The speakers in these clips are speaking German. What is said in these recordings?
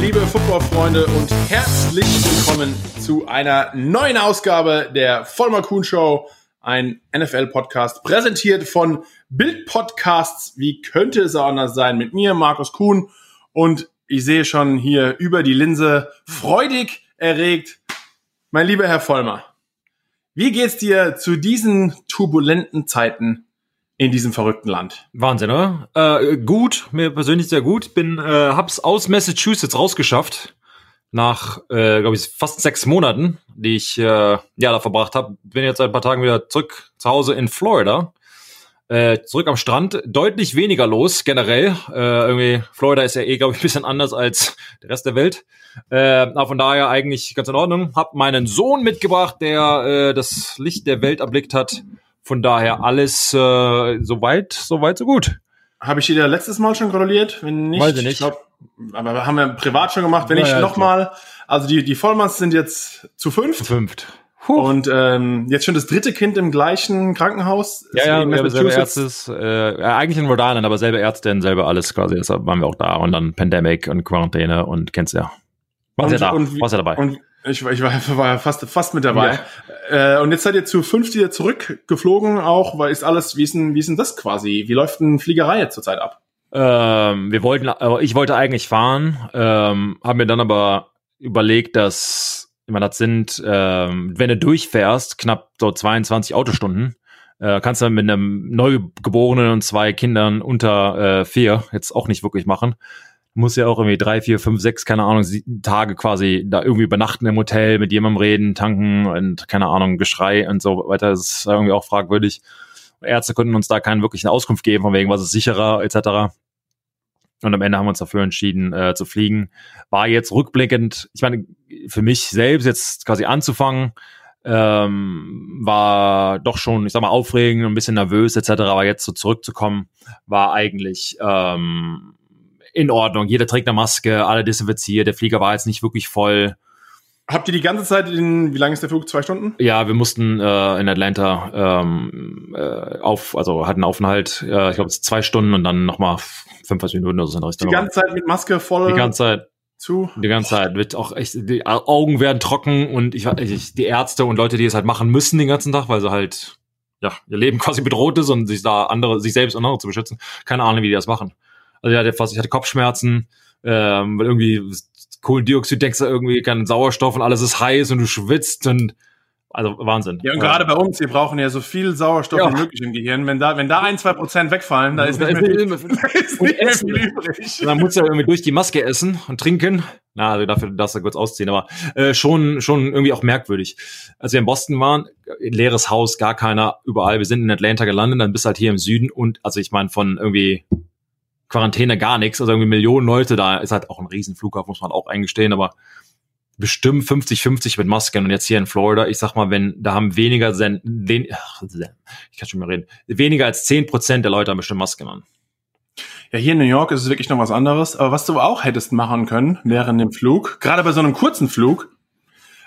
liebe Footballfreunde und herzlich willkommen zu einer neuen Ausgabe der Vollmer Kuhn Show, ein NFL-Podcast präsentiert von Bild Podcasts. Wie könnte es auch anders sein? Mit mir, Markus Kuhn. Und ich sehe schon hier über die Linse freudig erregt, mein lieber Herr Vollmer. Wie geht's dir zu diesen turbulenten Zeiten in diesem verrückten Land? Wahnsinn, oder? Äh, gut, mir persönlich sehr gut. Bin, äh, hab's aus Massachusetts rausgeschafft. Nach, äh, glaube ich, fast sechs Monaten, die ich äh, ja da verbracht habe. Bin jetzt seit ein paar Tagen wieder zurück zu Hause in Florida. Äh, zurück am Strand, deutlich weniger los generell. Äh, irgendwie, Florida ist ja eh, glaube ich, ein bisschen anders als der Rest der Welt. Äh, aber von daher eigentlich ganz in Ordnung. Hab meinen Sohn mitgebracht, der äh, das Licht der Welt erblickt hat. Von daher alles äh, soweit, soweit, so gut. Habe ich dir letztes Mal schon gratuliert? Wenn nicht, Weiß ich nicht. Ich glaub, aber haben wir privat schon gemacht. Wenn Ja, ich ja, nochmal, also die, die Vollmanns sind jetzt zu fünft. Fünft. Und ähm, jetzt schon das dritte Kind im gleichen Krankenhaus. Ja, ja, in wir haben selbe Massachusetts. Ärzte, äh, ja, eigentlich in Rhode Island, aber selbe Ärztin, selbe alles quasi. Deshalb waren wir auch da und dann Pandemic und Quarantäne und kennst ja. Warst ja da, und, warst ja dabei. Und ich, war- ich war, war fast, fast mit dabei. Äh, und jetzt seid ihr zu fünft wieder zurückgeflogen auch, weil ist alles, wie ist denn, wie ist denn das quasi? Wie läuft denn Fliegerei jetzt zurzeit ab? Ähm, wir wollten, äh, ich wollte eigentlich fahren, ähm, haben mir dann aber überlegt, dass, ich meine, das sind, ähm, wenn du durchfährst, knapp so 22 Autostunden, äh, kannst du mit einem Neugeborenen und zwei Kindern unter äh, vier jetzt auch nicht wirklich machen. Muss ja auch irgendwie drei, vier, fünf, sechs, keine Ahnung, Tage quasi da irgendwie übernachten im Hotel, mit jemandem reden, tanken und keine Ahnung, Geschrei und so weiter. Das ist irgendwie auch fragwürdig. Ärzte konnten uns da keine wirkliche Auskunft geben, von wegen, was ist sicherer, etc. Und am Ende haben wir uns dafür entschieden, äh, zu fliegen. War jetzt rückblickend, ich meine, für mich selbst jetzt quasi anzufangen, ähm, war doch schon, ich sag mal, aufregend, ein bisschen nervös etc. Aber jetzt so zurückzukommen, war eigentlich ähm, in Ordnung. Jeder trägt eine Maske, alle desinfiziert, der Flieger war jetzt nicht wirklich voll. Habt ihr die ganze Zeit in, wie lange ist der Flug? Zwei Stunden? Ja, wir mussten äh, in Atlanta ähm, äh, auf, also hatten Aufenthalt, äh, ich glaube, es zwei Stunden und dann nochmal 45 Minuten oder so in der Die ganze Zeit mit Maske voll die ganze Zeit. zu? Die ganze Zeit wird auch echt, die Augen werden trocken und ich, ich die Ärzte und Leute, die es halt machen müssen den ganzen Tag, weil sie halt ja ihr Leben quasi bedroht ist und sich da andere, sich selbst und andere zu beschützen. Keine Ahnung, wie die das machen. Also ich hatte fast, ich hatte Kopfschmerzen, ähm, weil irgendwie Kohlendioxid denkst du irgendwie keinen Sauerstoff und alles ist heiß und du schwitzt und also Wahnsinn. Ja, und gerade bei uns, wir brauchen ja so viel Sauerstoff Ja. wie möglich im Gehirn. Wenn da, wenn da ein, zwei Prozent wegfallen, da ist nicht mehr viel, ist nicht mehr Essen. viel übrig. Und dann musst du ja irgendwie durch die Maske essen und trinken. Na, also dafür darfst du kurz ausziehen, aber äh, schon, schon irgendwie auch merkwürdig. Als wir in Boston waren, leeres Haus, gar keiner, überall. Wir sind in Atlanta gelandet, dann bist du halt hier im Süden und, also ich meine, von irgendwie Quarantäne gar nichts, also irgendwie Millionen Leute da, ist halt auch ein Riesenflughafen, muss man auch eingestehen, aber bestimmt 50-50 mit Masken. Und jetzt hier in Florida, ich sag mal, wenn, da haben weniger, sen, wen, ach, ich kann schon mal reden, weniger als 10% der Leute haben bestimmt Masken an. Ja, hier in New York ist es wirklich noch was anderes. Aber was du auch hättest machen können während dem Flug, gerade bei so einem kurzen Flug,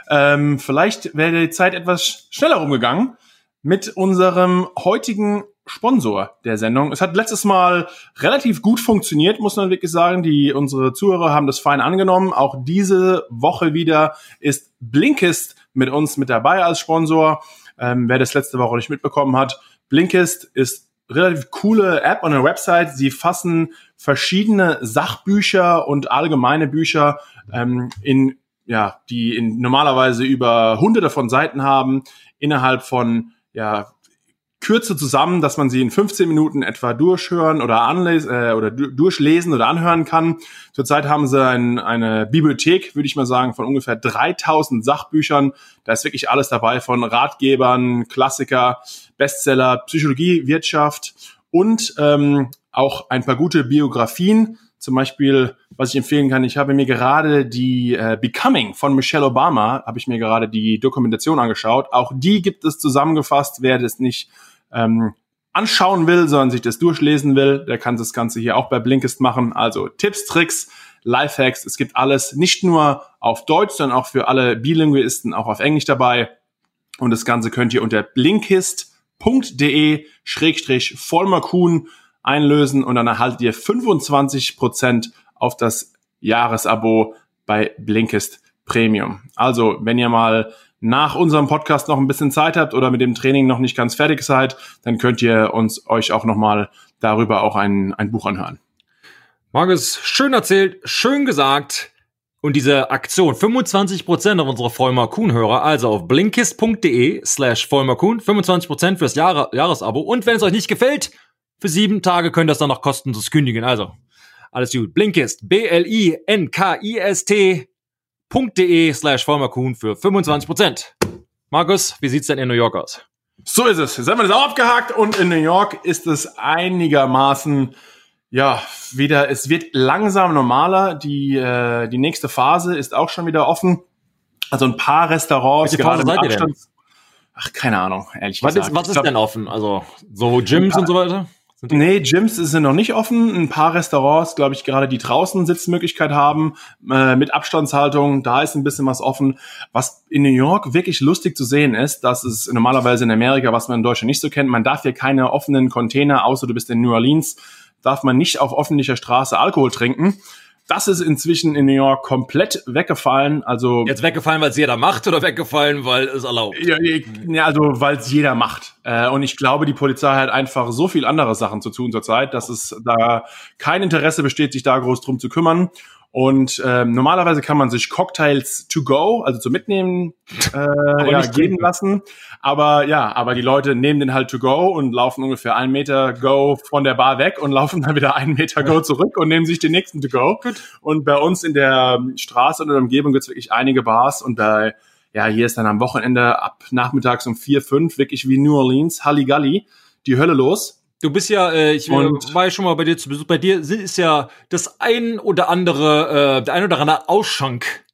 ähm, vielleicht wäre die Zeit etwas schneller umgegangen mit unserem heutigen Sponsor der Sendung. Es hat letztes Mal relativ gut funktioniert, muss man wirklich sagen. Die, unsere Zuhörer haben das fein angenommen. Auch diese Woche wieder ist Blinkist mit uns mit dabei als Sponsor. Ähm, wer das letzte Woche nicht mitbekommen hat, Blinkist ist relativ coole App und eine Website. Sie fassen verschiedene Sachbücher und allgemeine Bücher ähm, in ja, die in normalerweise über hunderte von Seiten haben, innerhalb von ja, Kürze zusammen, dass man sie in 15 Minuten etwa durchhören oder anlesen äh, oder du durchlesen oder anhören kann. Zurzeit haben sie ein, eine Bibliothek, würde ich mal sagen, von ungefähr 3000 Sachbüchern. Da ist wirklich alles dabei von Ratgebern, Klassiker, Bestseller, Psychologie, Wirtschaft und ähm, auch ein paar gute Biografien. Zum Beispiel, was ich empfehlen kann, ich habe mir gerade die äh, Becoming von Michelle Obama, habe ich mir gerade die Dokumentation angeschaut. Auch die gibt es zusammengefasst. Wer das nicht ähm, anschauen will, sondern sich das durchlesen will, der kann das Ganze hier auch bei Blinkist machen. Also Tipps, Tricks, Lifehacks, es gibt alles nicht nur auf Deutsch, sondern auch für alle Bilinguisten auch auf Englisch dabei. Und das Ganze könnt ihr unter blinkist.de schrägstrich vollmerkuhn einlösen und dann erhaltet ihr 25% auf das Jahresabo bei Blinkist Premium. Also, wenn ihr mal nach unserem Podcast noch ein bisschen Zeit habt oder mit dem Training noch nicht ganz fertig seid, dann könnt ihr uns euch auch noch mal darüber auch ein, ein Buch anhören. Markus, schön erzählt, schön gesagt. Und diese Aktion, 25% auf unsere Vollmer Kuhn-Hörer, also auf blinkist.de slash Vollmer Kuhn, 25% fürs Jahre, Jahresabo. Und wenn es euch nicht gefällt, für sieben Tage könnt ihr es dann noch kostenlos kündigen. Also, alles gut. Blinkist, B-L-I-N-K-I-S-T.de slash Vollmer Kuhn für 25%. Markus, wie sieht's denn in New York aus? So ist es. Jetzt haben wir das auch abgehakt und in New York ist es einigermaßen ja, wieder, es wird langsam normaler. Die, äh, die nächste Phase ist auch schon wieder offen. Also ein paar Restaurants, Welche Phase gerade mit seid ihr denn? Abstand. Ach, keine Ahnung, ehrlich Was gesagt. ist, was ist glaub, denn offen? Also, so Gyms und so weiter? Sind Nee, Gyms sind noch nicht offen. Ein paar Restaurants, glaube ich, gerade die draußen Sitzmöglichkeit haben, äh, mit Abstandshaltung, da ist ein bisschen was offen. Was in New York wirklich lustig zu sehen ist, dass es normalerweise in Amerika, was man in Deutschland nicht so kennt, man darf hier keine offenen Container, außer du bist in New Orleans, darf man nicht auf öffentlicher Straße Alkohol trinken. Das ist inzwischen in New York komplett weggefallen. Also Jetzt weggefallen, weil es jeder macht oder weggefallen, weil es erlaubt? ja, ja, also weil es jeder macht. Äh, und ich glaube, die Polizei hat einfach so viel andere Sachen zu tun zurzeit, dass es da kein Interesse besteht, sich da groß drum zu kümmern. Und ähm, normalerweise kann man sich Cocktails to go, also zum Mitnehmen, äh, ja, geben lassen. Aber ja, aber die Leute nehmen den halt to go und laufen ungefähr einen Meter go von der Bar weg und laufen dann wieder einen Meter go zurück und nehmen sich den nächsten to go. Und bei uns in der Straße und in der Umgebung gibt es wirklich einige Bars und bei ja, hier ist dann am Wochenende ab nachmittags um vier, fünf wirklich wie New Orleans, Halligalli, die Hölle los. Du bist ja, äh, ich Und- war ja schon mal bei dir zu Besuch. Bei dir ist ja das ein oder andere, äh, der ein oder andere Ausschank.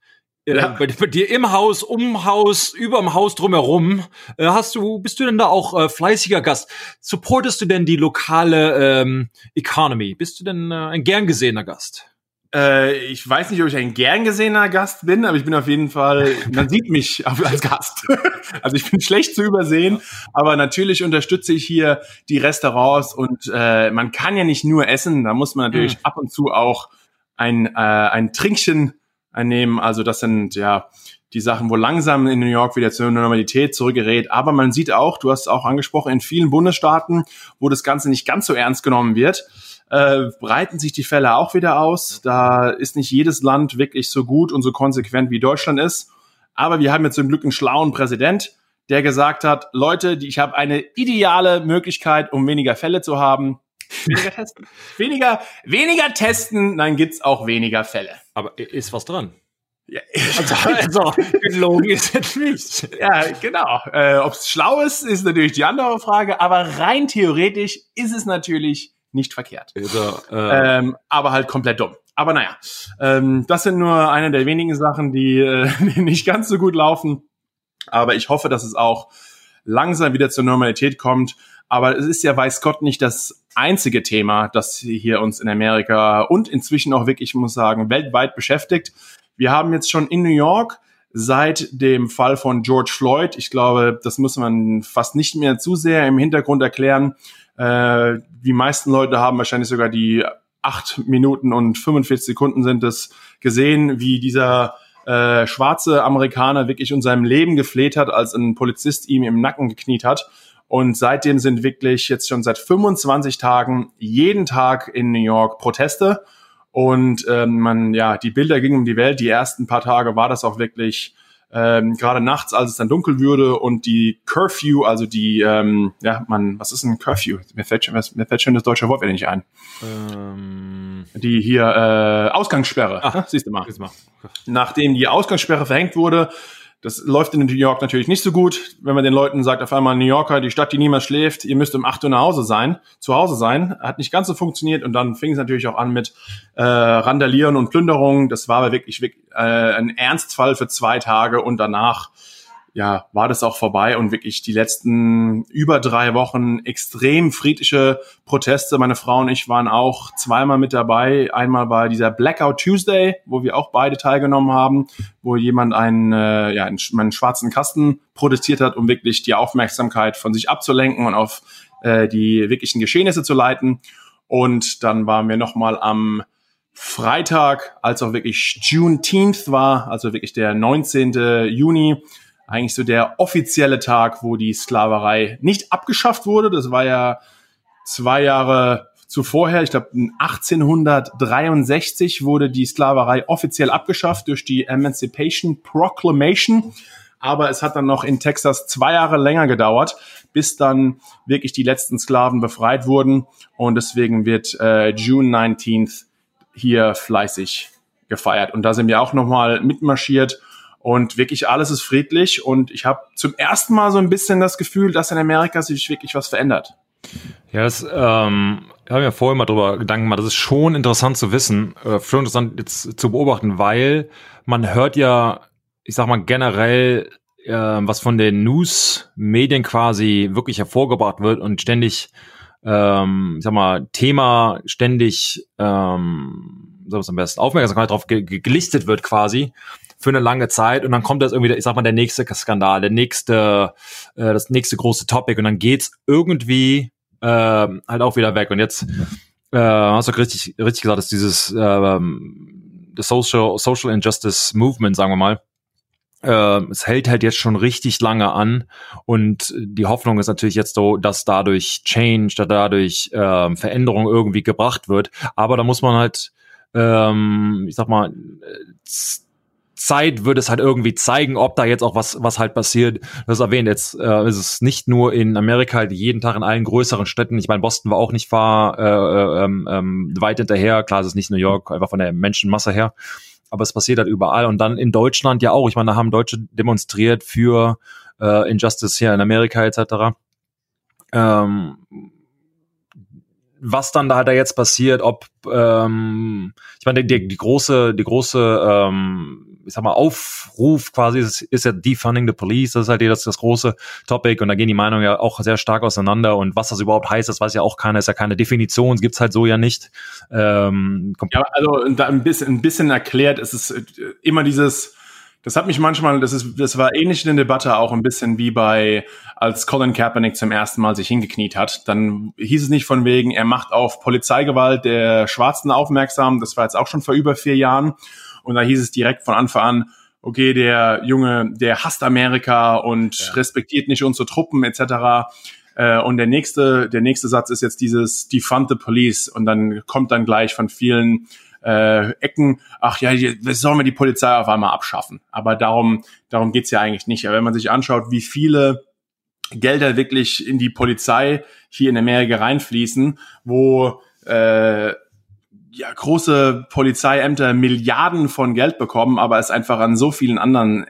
Äh, Ja. bei, bei dir im Haus, um Haus, überm Haus drumherum. Äh, hast du, bist du denn da auch äh, fleißiger Gast? Supportest du denn die lokale ähm, Economy? Bist du denn äh, ein gern gesehener Gast? Äh, ich weiß nicht, ob ich ein gern gesehener Gast bin, aber ich bin auf jeden Fall, man sieht mich als Gast. also ich bin schlecht zu übersehen, aber natürlich unterstütze ich hier die Restaurants und äh, man kann ja nicht nur essen, da muss man natürlich ab und zu auch ein, äh, ein Trinkchen einnehmen. Also das sind ja die Sachen, wo langsam in New York wieder zur Normalität zurückgerät. Aber man sieht auch, du hast es auch angesprochen, in vielen Bundesstaaten, wo das Ganze nicht ganz so ernst genommen wird, äh, breiten sich die Fälle auch wieder aus. Da ist nicht jedes Land wirklich so gut und so konsequent wie Deutschland ist. Aber wir haben jetzt zum Glück einen schlauen Präsident, der gesagt hat, Leute, ich habe eine ideale Möglichkeit, um weniger Fälle zu haben. Weniger testen. weniger, weniger testen, dann gibt's auch weniger Fälle. Aber ist was dran? Ja, Also, gelogen ist jetzt nicht. ja genau. Äh, Ob es schlau ist, ist natürlich die andere Frage. Aber rein theoretisch ist es natürlich nicht verkehrt. Also, äh, Ähm, aber halt komplett dumm. Aber naja, ähm, das sind nur eine der wenigen Sachen, die, äh, die nicht ganz so gut laufen. Aber ich hoffe, dass es auch langsam wieder zur Normalität kommt. Aber es ist ja, weiß Gott, nicht das einzige Thema, das hier uns in Amerika und inzwischen auch wirklich, ich muss sagen, weltweit beschäftigt. Wir haben jetzt schon in New York seit dem Fall von George Floyd, ich glaube, das muss man fast nicht mehr zu sehr im Hintergrund erklären. Äh, die meisten Leute haben wahrscheinlich sogar die acht Minuten und 45 Sekunden sind es gesehen, wie dieser äh, schwarze Amerikaner wirklich um seinem Leben gefleht hat, als ein Polizist ihm im Nacken gekniet hat. Und seitdem sind wirklich jetzt schon seit 25 Tagen jeden Tag in New York Proteste. Und ähm, man, ja, die Bilder gingen um die Welt. Die ersten paar Tage war das auch wirklich ähm, gerade nachts, als es dann dunkel würde und die Curfew, also die, ähm, ja, man, was ist ein Curfew? Mir fällt schon, mir fällt schon das deutsche Wort wieder nicht ein. ähm, Die hier äh, Ausgangssperre. Ach. Siehst du mal. mal. Nachdem die Ausgangssperre verhängt wurde, das läuft in New York natürlich nicht so gut, wenn man den Leuten sagt, auf einmal New Yorker, die Stadt, die niemals schläft, ihr müsst um 8 Uhr nach Hause sein, zu Hause sein. Hat nicht ganz so funktioniert und dann fing es natürlich auch an mit äh, Randalieren und Plünderungen. Das war aber wirklich, wirklich äh, ein Ernstfall für zwei Tage und danach ja, war das auch vorbei und wirklich die letzten über drei Wochen extrem friedliche Proteste. Meine Frau und ich waren auch zweimal mit dabei. Einmal bei dieser Blackout Tuesday, wo wir auch beide teilgenommen haben, wo jemand einen, äh, ja, einen, einen schwarzen Kasten protestiert hat, um wirklich die Aufmerksamkeit von sich abzulenken und auf äh, die wirklichen Geschehnisse zu leiten. Und dann waren wir nochmal am Freitag, als auch wirklich Juneteenth war, also wirklich der 19. Juni, eigentlich so der offizielle Tag, wo die Sklaverei nicht abgeschafft wurde. Das war ja zwei Jahre zuvorher, ich glaube 1863 wurde die Sklaverei offiziell abgeschafft durch die Emancipation Proclamation. Aber es hat dann noch in Texas zwei Jahre länger gedauert, bis dann wirklich die letzten Sklaven befreit wurden. Und deswegen wird äh, June 19th hier fleißig gefeiert. Und da sind wir auch nochmal mitmarschiert und wirklich alles ist friedlich. Und ich habe zum ersten Mal so ein bisschen das Gefühl, dass in Amerika sich wirklich was verändert. Ja, das ähm, habe mir vorher mal drüber Gedanken gemacht. Das ist schon interessant zu wissen, äh, schon interessant jetzt zu beobachten, weil man hört ja, ich sag mal generell, äh, was von den News-Medien quasi wirklich hervorgebracht wird und ständig, ähm, ich sag mal, Thema ständig, ähm, so was am besten, Aufmerksamkeit darauf ge gelistet wird quasi für eine lange Zeit und dann kommt das irgendwie, ich sag mal, der nächste Skandal, der nächste, äh, das nächste große Topic und dann geht's irgendwie äh, halt auch wieder weg. Und jetzt äh, hast du richtig, richtig gesagt, dass dieses äh, das Social, Social Injustice Movement, sagen wir mal, äh, es hält halt jetzt schon richtig lange an und die Hoffnung ist natürlich jetzt so, dass dadurch Change, dass dadurch äh, Veränderung irgendwie gebracht wird. Aber da muss man halt, ähm, ich sag mal, Zeit würde es halt irgendwie zeigen, ob da jetzt auch was, was halt passiert. Das erwähnt jetzt, äh, ist es nicht nur in Amerika, halt jeden Tag in allen größeren Städten. Ich meine, Boston war auch nicht far, äh, äh, ähm, ähm, weit hinterher. Klar, es ist nicht New York, einfach von der Menschenmasse her. Aber es passiert halt überall. Und dann in Deutschland ja auch. Ich meine, da haben Deutsche demonstriert für äh, Injustice hier in Amerika etc. Ähm, was dann da halt da jetzt passiert, ob ähm, ich meine die, die große die große ähm, ich sag mal Aufruf quasi ist, ist ja defunding the police, das ist halt das, das große Topic und da gehen die Meinungen ja auch sehr stark auseinander und was das überhaupt heißt, das weiß ja auch keiner, ist ja keine Definition, gibt's halt so ja nicht. Ähm, ja, also da ein bisschen ein bisschen erklärt, es ist äh, immer dieses das hat mich manchmal, das ist, das war ähnlich in der Debatte auch ein bisschen wie bei, als Colin Kaepernick zum ersten Mal sich hingekniet hat. Dann hieß es nicht von wegen, er macht auf Polizeigewalt der Schwarzen aufmerksam. Das war jetzt auch schon vor über vier Jahren. Und da hieß es direkt von Anfang an, okay, der Junge, der hasst Amerika und ja. respektiert nicht unsere Truppen etc. Äh, und der nächste, der nächste Satz ist jetzt dieses Defund the Police und dann kommt dann gleich von vielen äh, Ecken, ach ja, sollen wir die Polizei auf einmal abschaffen. Aber darum, darum geht's ja eigentlich nicht. Aber wenn man sich anschaut, wie viele Gelder wirklich in die Polizei hier in Amerika reinfließen, wo äh, ja, große Polizeiämter Milliarden von Geld bekommen, aber es einfach an so vielen anderen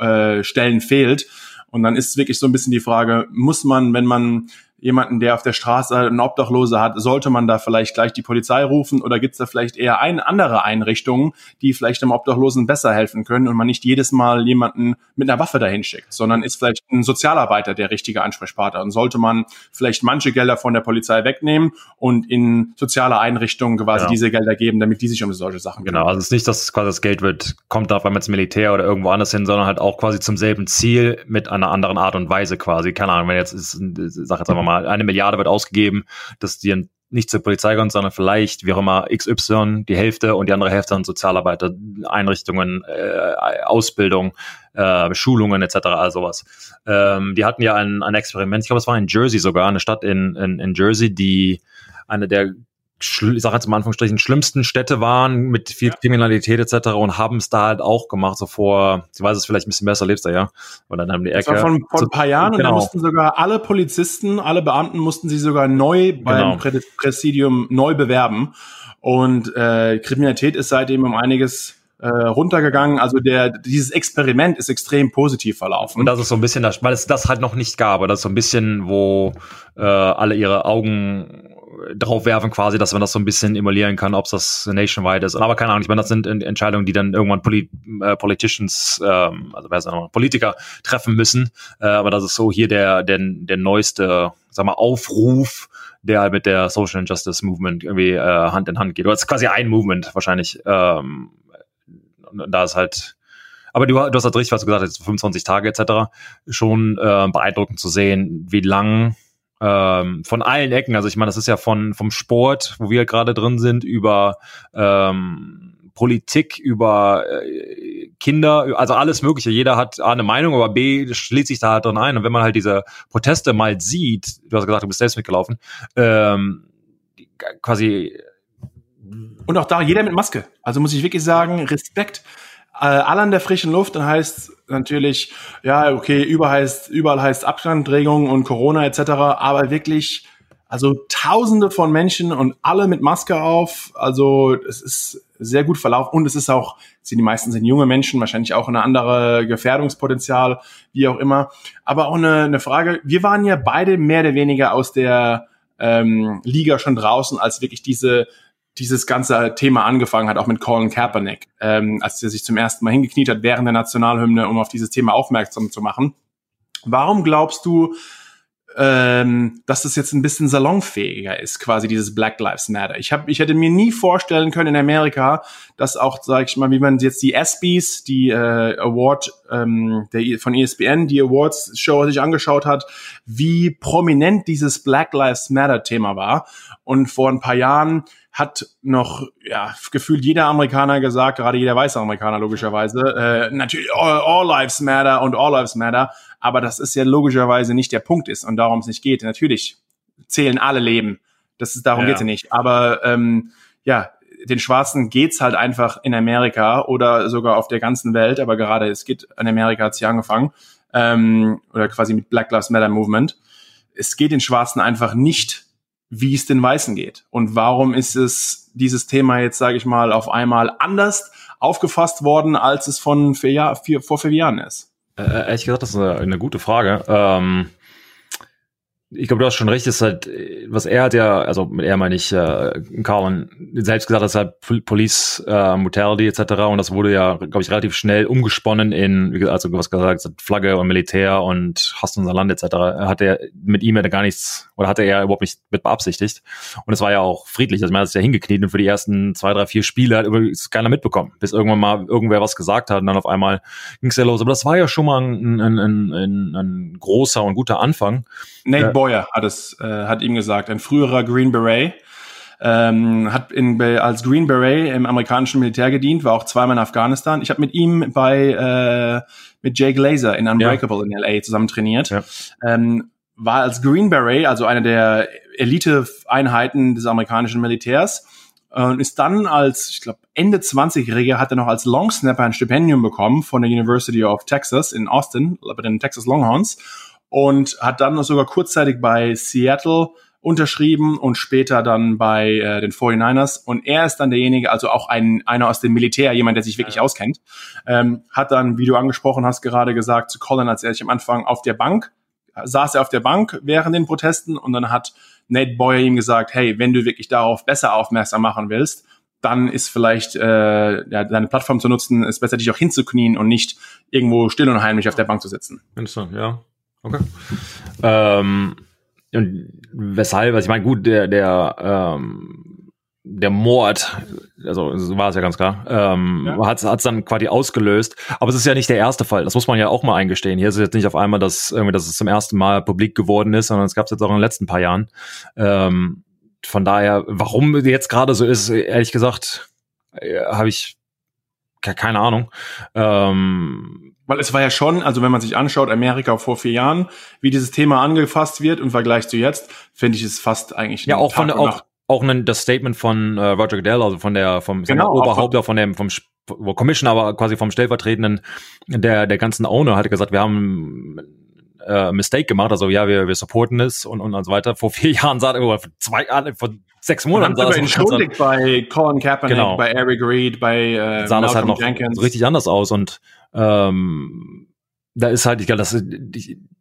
äh, Stellen fehlt. Und dann ist wirklich so ein bisschen die Frage, muss man, wenn man jemanden, der auf der Straße einen Obdachlose hat, sollte man da vielleicht gleich die Polizei rufen oder gibt es da vielleicht eher ein, andere Einrichtungen, die vielleicht dem Obdachlosen besser helfen können und man nicht jedes Mal jemanden mit einer Waffe dahin schickt, sondern ist vielleicht ein Sozialarbeiter der richtige Ansprechpartner und sollte man vielleicht manche Gelder von der Polizei wegnehmen und in soziale Einrichtungen quasi ja. diese Gelder geben, damit die sich um solche Sachen kümmern. Genau, also es ist nicht, dass quasi das Geld wird, kommt da ins Militär oder irgendwo anders hin, sondern halt auch quasi zum selben Ziel mit einer anderen Art und Weise quasi. Keine Ahnung, wenn jetzt ist, sag jetzt einfach mal, eine Milliarde wird ausgegeben, dass die nicht zur Polizei kommt, sondern vielleicht, wie auch immer, XY, die Hälfte und die andere Hälfte an Sozialarbeiter, Einrichtungen, äh, Ausbildung, äh, Schulungen etc., all sowas. Ähm, die hatten ja ein, ein Experiment, ich glaube, es war in Jersey sogar, eine Stadt in, in, in Jersey, die eine der ich sage jetzt am Anführungsstrichen, schlimmsten Städte waren mit viel ja. Kriminalität etc. und haben es da halt auch gemacht, so vor, ich weiß es vielleicht ein bisschen besser, lebst du ja. Und dann haben die Ecke. Das war von, von ein paar Jahren genau. und da mussten sogar alle Polizisten, alle Beamten mussten sich sogar neu beim genau. Präsidium neu bewerben. Und äh, Kriminalität ist seitdem um einiges äh, runtergegangen. Also der dieses Experiment ist extrem positiv verlaufen. Und das ist so ein bisschen das, weil es das halt noch nicht gab. Das ist so ein bisschen, wo äh, alle ihre Augen drauf werfen quasi, dass man das so ein bisschen emulieren kann, ob es das nationwide ist. Aber keine Ahnung, ich meine, das sind Entscheidungen, die dann irgendwann Polit äh, Politicians, ähm, also wer ist noch, Politiker treffen müssen. Äh, aber das ist so hier der, der, der neueste, sag mal, Aufruf, der halt mit der Social Injustice Movement irgendwie äh, Hand in Hand geht. Oder es ist quasi ein Movement wahrscheinlich. Ähm, da ist halt aber du, du hast halt richtig, was du gesagt hast, 25 Tage etc. Schon äh, beeindruckend zu sehen, wie lang ähm, von allen Ecken. Also ich meine, das ist ja von vom Sport, wo wir gerade drin sind, über ähm, Politik, über äh, Kinder, also alles Mögliche. Jeder hat A, eine Meinung, aber B schließt sich da halt drin ein. Und wenn man halt diese Proteste mal sieht, du hast gesagt, du bist selbst mitgelaufen, ähm, quasi und auch da jeder mit Maske. Also muss ich wirklich sagen, Respekt. Äh, alle an der frischen Luft, dann heißt natürlich, ja, okay, überall heißt, überall heißt Abstandregelung und Corona etc., aber wirklich, also tausende von Menschen und alle mit Maske auf, also es ist sehr gut verlaufen und es ist auch, die meisten sind junge Menschen, wahrscheinlich auch eine andere Gefährdungspotenzial, wie auch immer. Aber auch eine, eine Frage, wir waren ja beide mehr oder weniger aus der ähm, Liga schon draußen, als wirklich diese dieses ganze Thema angefangen hat, auch mit Colin Kaepernick, ähm, als er sich zum ersten Mal hingekniet hat während der Nationalhymne, um auf dieses Thema aufmerksam zu machen. Warum glaubst du, ähm, dass das jetzt ein bisschen salonfähiger ist, quasi dieses Black Lives Matter. Ich hab, ich hätte mir nie vorstellen können in Amerika, dass auch, sag ich mal, wie man jetzt die ESPYs, die äh, Award ähm, der, von ESPN, die Awards Show sich angeschaut hat, wie prominent dieses Black Lives Matter Thema war. Und vor ein paar Jahren hat noch ja, gefühlt jeder Amerikaner gesagt, gerade jeder weiße Amerikaner logischerweise, äh, natürlich all, all Lives Matter und All Lives Matter, aber das ist ja logischerweise nicht der Punkt ist und darum es nicht geht. Natürlich zählen alle Leben, das ist darum ja. geht's ja nicht, aber ähm, ja, den Schwarzen geht's halt einfach in Amerika oder sogar auf der ganzen Welt, aber gerade es geht in Amerika hat's hier angefangen ähm, oder quasi mit Black Lives Matter Movement. Es geht den Schwarzen einfach nicht wie es den Weißen geht. Und warum ist es dieses Thema jetzt, sage ich mal, auf einmal anders aufgefasst worden, als es von vier Jahr, vier, vor vier Jahren ist? Äh, ehrlich gesagt, das ist eine, eine gute Frage. Ähm, ich glaube, du hast schon recht, ist halt, was er hat ja, also mit er meine ich, äh, Carlin selbst gesagt, das ist halt Police äh, Brutality etc. Und das wurde ja, glaube ich, relativ schnell umgesponnen in, also was gesagt, Flagge und Militär und hasst unser Land etc. Hat er mit ihm ja gar nichts, oder hatte er überhaupt nicht mit beabsichtigt. Und es war ja auch friedlich. Also man hat sich ja hingekniet und für die ersten zwei, drei, vier Spiele hat übrigens keiner mitbekommen, bis irgendwann mal irgendwer was gesagt hat und dann auf einmal ging es ja los. Aber das war ja schon mal ein, ein, ein, ein, großer und guter Anfang. Nate Boyer hat es, äh, hat ihm gesagt, ein früherer Green Beret, ähm, hat in, als Green Beret im amerikanischen Militär gedient, war auch zweimal in Afghanistan. Ich habe mit ihm bei äh, mit Jake Laser in Unbreakable ja. in LA zusammen trainiert. Ja. Ähm, war als Green Beret, also eine der Elite-Einheiten des amerikanischen Militärs, und ist dann als, ich glaube, Ende 20-Jähriger hat er noch als Long Snapper ein Stipendium bekommen von der University of Texas in Austin, bei den Texas Longhorns und hat dann sogar kurzzeitig bei Seattle unterschrieben und später dann bei äh, den 49ers. Und er ist dann derjenige, also auch ein, einer aus dem Militär, jemand, der sich wirklich ja. auskennt, ähm, hat dann, wie du angesprochen hast, gerade gesagt zu Colin, als er sich am Anfang auf der Bank, saß er auf der Bank während den Protesten und dann hat Nate Boyer ihm gesagt, hey, wenn du wirklich darauf besser aufmerksam machen willst, dann ist vielleicht äh, ja, deine Plattform zu nutzen, ist besser, dich auch hinzuknien und nicht irgendwo still und heimlich auf der Bank zu sitzen. Interessant, ja. Okay. Ähm, und weshalb, also ich meine, gut, der, der, ähm, der Mord, also so war es ja ganz klar, ähm, ja. hat es dann quasi ausgelöst. Aber es ist ja nicht der erste Fall. Das muss man ja auch mal eingestehen. Hier ist es jetzt nicht auf einmal, dass irgendwie, dass es zum ersten Mal publik geworden ist, sondern es gab es jetzt auch in den letzten paar Jahren. Ähm, von daher, warum jetzt gerade so ist, ehrlich gesagt, äh, habe ich keine Ahnung. Ähm, weil es war ja schon, also wenn man sich anschaut, Amerika vor vier Jahren, wie dieses Thema angefasst wird im Vergleich zu jetzt, finde ich es fast eigentlich ja auch Tag von auch auch ein, das Statement von äh, Roger Goodell, also von der vom genau, Oberhaupter von dem vom Commissioner, aber quasi vom stellvertretenden der der ganzen Owner hat gesagt, wir haben äh, Mistake gemacht, also ja, wir, wir supporten es und, und so weiter. Vor vier Jahren sah er, vor zwei Jahren, vor sechs Monaten sah es entschuldigt bei Colin Kaepernick, genau. bei Eric Reed, bei äh, sah das halt noch Jenkins. richtig anders aus und ähm, da ist halt, ich glaube, das,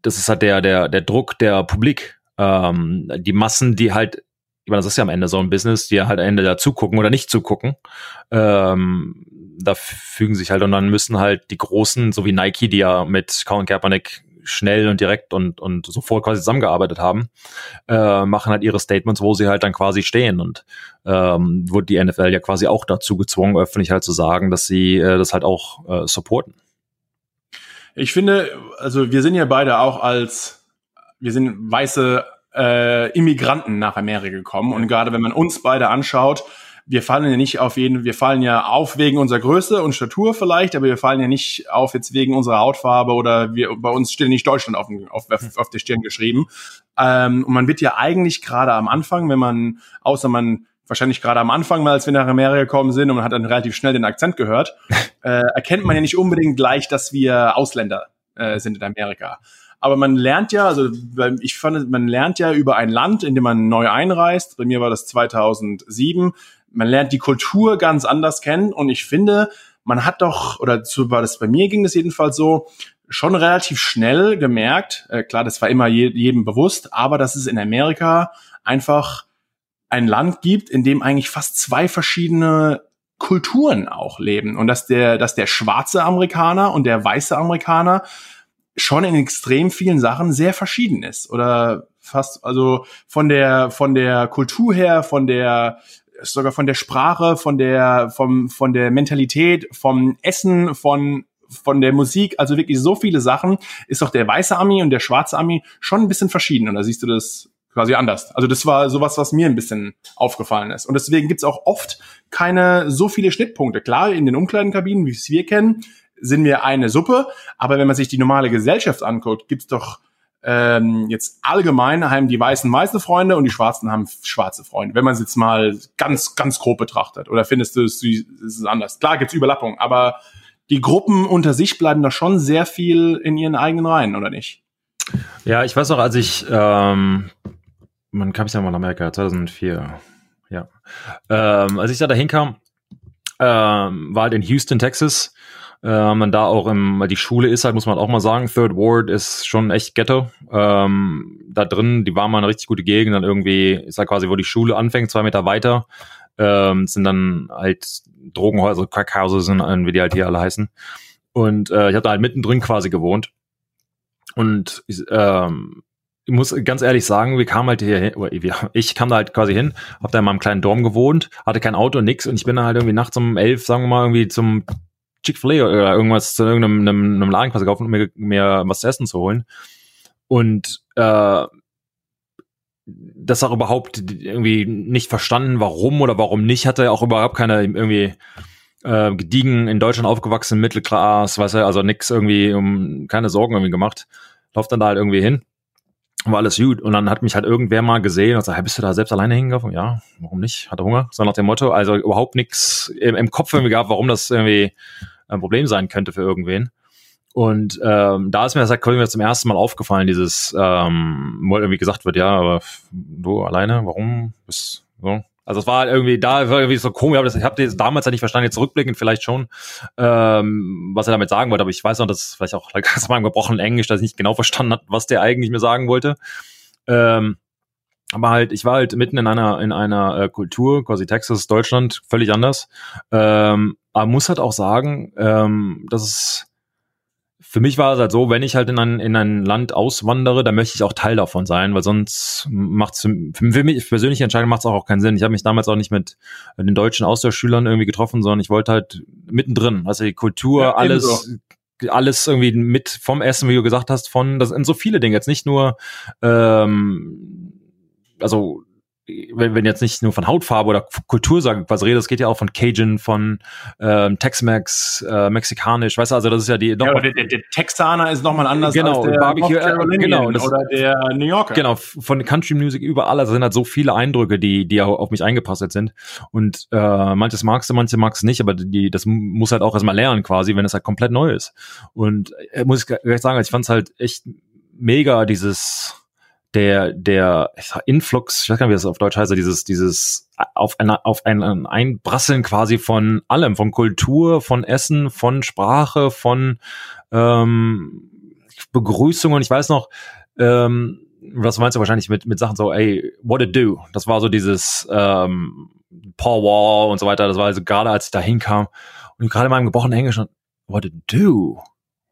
das ist halt der, der, der Druck der Publik. Ähm, die Massen, die halt, ich meine, das ist ja am Ende so ein Business, die halt am Ende da zugucken oder nicht zugucken. Ähm, da fügen sich halt und dann müssen halt die Großen, so wie Nike, die ja mit Colin Kaepernick schnell und direkt und, und sofort quasi zusammengearbeitet haben, äh, machen halt ihre Statements, wo sie halt dann quasi stehen. Und ähm, wurde die NFL ja quasi auch dazu gezwungen, öffentlich halt zu sagen, dass sie äh, das halt auch äh, supporten. Ich finde, also wir sind ja beide auch als, wir sind weiße äh, Immigranten nach Amerika gekommen. Und gerade wenn man uns beide anschaut, wir fallen ja nicht auf jeden, wir fallen ja auf wegen unserer Größe und Statur vielleicht, aber wir fallen ja nicht auf jetzt wegen unserer Hautfarbe oder wir, bei uns steht nicht Deutschland auf, auf, auf der Stirn geschrieben. Ähm, und man wird ja eigentlich gerade am Anfang, wenn man, außer man wahrscheinlich gerade am Anfang, mal als wir nach Amerika gekommen sind und man hat dann relativ schnell den Akzent gehört, äh, erkennt man ja nicht unbedingt gleich, dass wir Ausländer äh, sind in Amerika. Aber man lernt ja, also ich fand, man lernt ja über ein Land, in dem man neu einreist. Bei mir war das 2007. Man lernt die Kultur ganz anders kennen und ich finde, man hat doch, oder zu, war das bei mir ging das jedenfalls so, schon relativ schnell gemerkt, äh, klar, das war immer je, jedem bewusst, aber dass es in Amerika einfach ein Land gibt, in dem eigentlich fast zwei verschiedene Kulturen auch leben und dass der, dass der schwarze Amerikaner und der weiße Amerikaner schon in extrem vielen Sachen sehr verschieden ist oder fast also von der von der Kultur her, von der sogar von der Sprache, von der vom von der Mentalität, vom Essen, von von der Musik, also wirklich so viele Sachen, ist doch der weiße Ami und der schwarze Ami schon ein bisschen verschieden. Und da siehst du das quasi anders. Also das war sowas, was mir ein bisschen aufgefallen ist. Und deswegen gibt's auch oft keine so viele Schnittpunkte. Klar, in den Umkleidenkabinen, wie es wir kennen, sind wir eine Suppe, aber wenn man sich die normale Gesellschaft anguckt, gibt's doch ähm, jetzt allgemein haben die Weißen weiße Freunde und die Schwarzen haben schwarze Freunde, wenn man es jetzt mal ganz, ganz grob betrachtet. Oder findest du, es ist anders? Klar gibt's Überlappung, aber die Gruppen unter sich bleiben da schon sehr viel in ihren eigenen Reihen, oder nicht? Ja, ich weiß auch, als ich ähm, man kam ja mal nach Amerika, 2004. Ja. Ähm, als ich da dahin kam, ähm, war halt in Houston, Texas. Ähm, man da auch im, die Schule ist halt, muss man auch mal sagen, Third Ward ist schon echt Ghetto. Ähm, da drin, die war mal eine richtig gute Gegend, dann irgendwie ist halt quasi, wo die Schule anfängt, zwei Meter weiter, ähm, sind dann halt Drogenhäuser, Crackhouses, wie die halt hier alle heißen. Und äh, ich habe da halt mittendrin quasi gewohnt. Und ähm, ich muss ganz ehrlich sagen, wir kamen halt hier hin, ich kam da halt quasi hin, hab da in meinem kleinen Dorm gewohnt, hatte kein Auto, nix und ich bin dann halt irgendwie nachts um elf, sagen wir mal, irgendwie zum Chick-fil-A oder irgendwas zu irgendeinem einem, Laden quasi kaufen, um mir, mir was zu essen zu holen. Und äh, das auch überhaupt irgendwie nicht verstanden, warum oder warum nicht, hatte auch überhaupt keine irgendwie äh, gediegen in Deutschland aufgewachsen, Mittelklasse, weiß er, also nix irgendwie, um keine Sorgen irgendwie gemacht. Lauf dann da halt irgendwie hin war alles gut. Und dann hat mich halt irgendwer mal gesehen und sagt, hey, bist du da selbst alleine hingegangen? Ja, warum nicht? Hatte Hunger. So nach dem Motto, also überhaupt nichts im, im, Kopf irgendwie gehabt, warum das irgendwie ein Problem sein könnte für irgendwen. Und ähm, da ist mir das halt zum ersten Mal aufgefallen, dieses, ähm, wo irgendwie gesagt wird, ja, aber du alleine, warum? Bist so. Also es war halt irgendwie da war irgendwie so komisch. Ich habe das damals ja nicht verstanden, jetzt zurückblickend vielleicht schon, ähm, was er damit sagen wollte. Aber ich weiß noch, dass vielleicht auch aus meinem gebrochenen Englisch, dass ich nicht genau verstanden hat, was der eigentlich mir sagen wollte. Ähm, aber halt, ich war halt mitten in einer in einer äh, Kultur, quasi Texas, Deutschland, völlig anders. Ähm, aber muss halt auch sagen, ähm, dass es für mich war es halt so, wenn ich halt in ein, in ein Land auswandere, dann möchte ich auch Teil davon sein, weil sonst macht es für mich persönliche Entscheidung macht es auch, auch keinen Sinn. Ich habe mich damals auch nicht mit den deutschen Austauschschülern irgendwie getroffen, sondern ich wollte halt mittendrin, also die Kultur, ja, alles, alles irgendwie mit vom Essen, wie du gesagt hast, von das sind so viele Dinge. Jetzt nicht nur ähm, also wenn, wenn jetzt nicht nur von Hautfarbe oder Kultur sagen, was rede, es geht ja auch von Cajun, von ähm, Tex-Mex, äh, mexikanisch, weißt du, also das ist ja die. Noch ja, der, der, der Texaner ist nochmal anders genau, als der Barbecue, äh, genau, das, oder der New Yorker. Genau, von Country Music überall, also sind halt so viele Eindrücke, die die auf mich eingepasst sind und äh, manches magst du, manche magst du nicht, aber die das muss halt auch erstmal lernen quasi, wenn es halt komplett neu ist. Und äh, muss ich gleich sagen, also ich fand es halt echt mega dieses der, der Influx, ich weiß gar nicht, wie das auf Deutsch heißt, dieses, dieses auf, eine, auf ein Einbrasseln quasi von allem, von Kultur, von Essen, von Sprache, von ähm, Begrüßungen. Ich weiß noch, ähm, was meinst du wahrscheinlich mit, mit Sachen so, ey, what it do? Das war so dieses ähm, Paul Wall und so weiter. Das war also gerade, als ich da hinkam und gerade in meinem gebrochenen Englisch, what it do?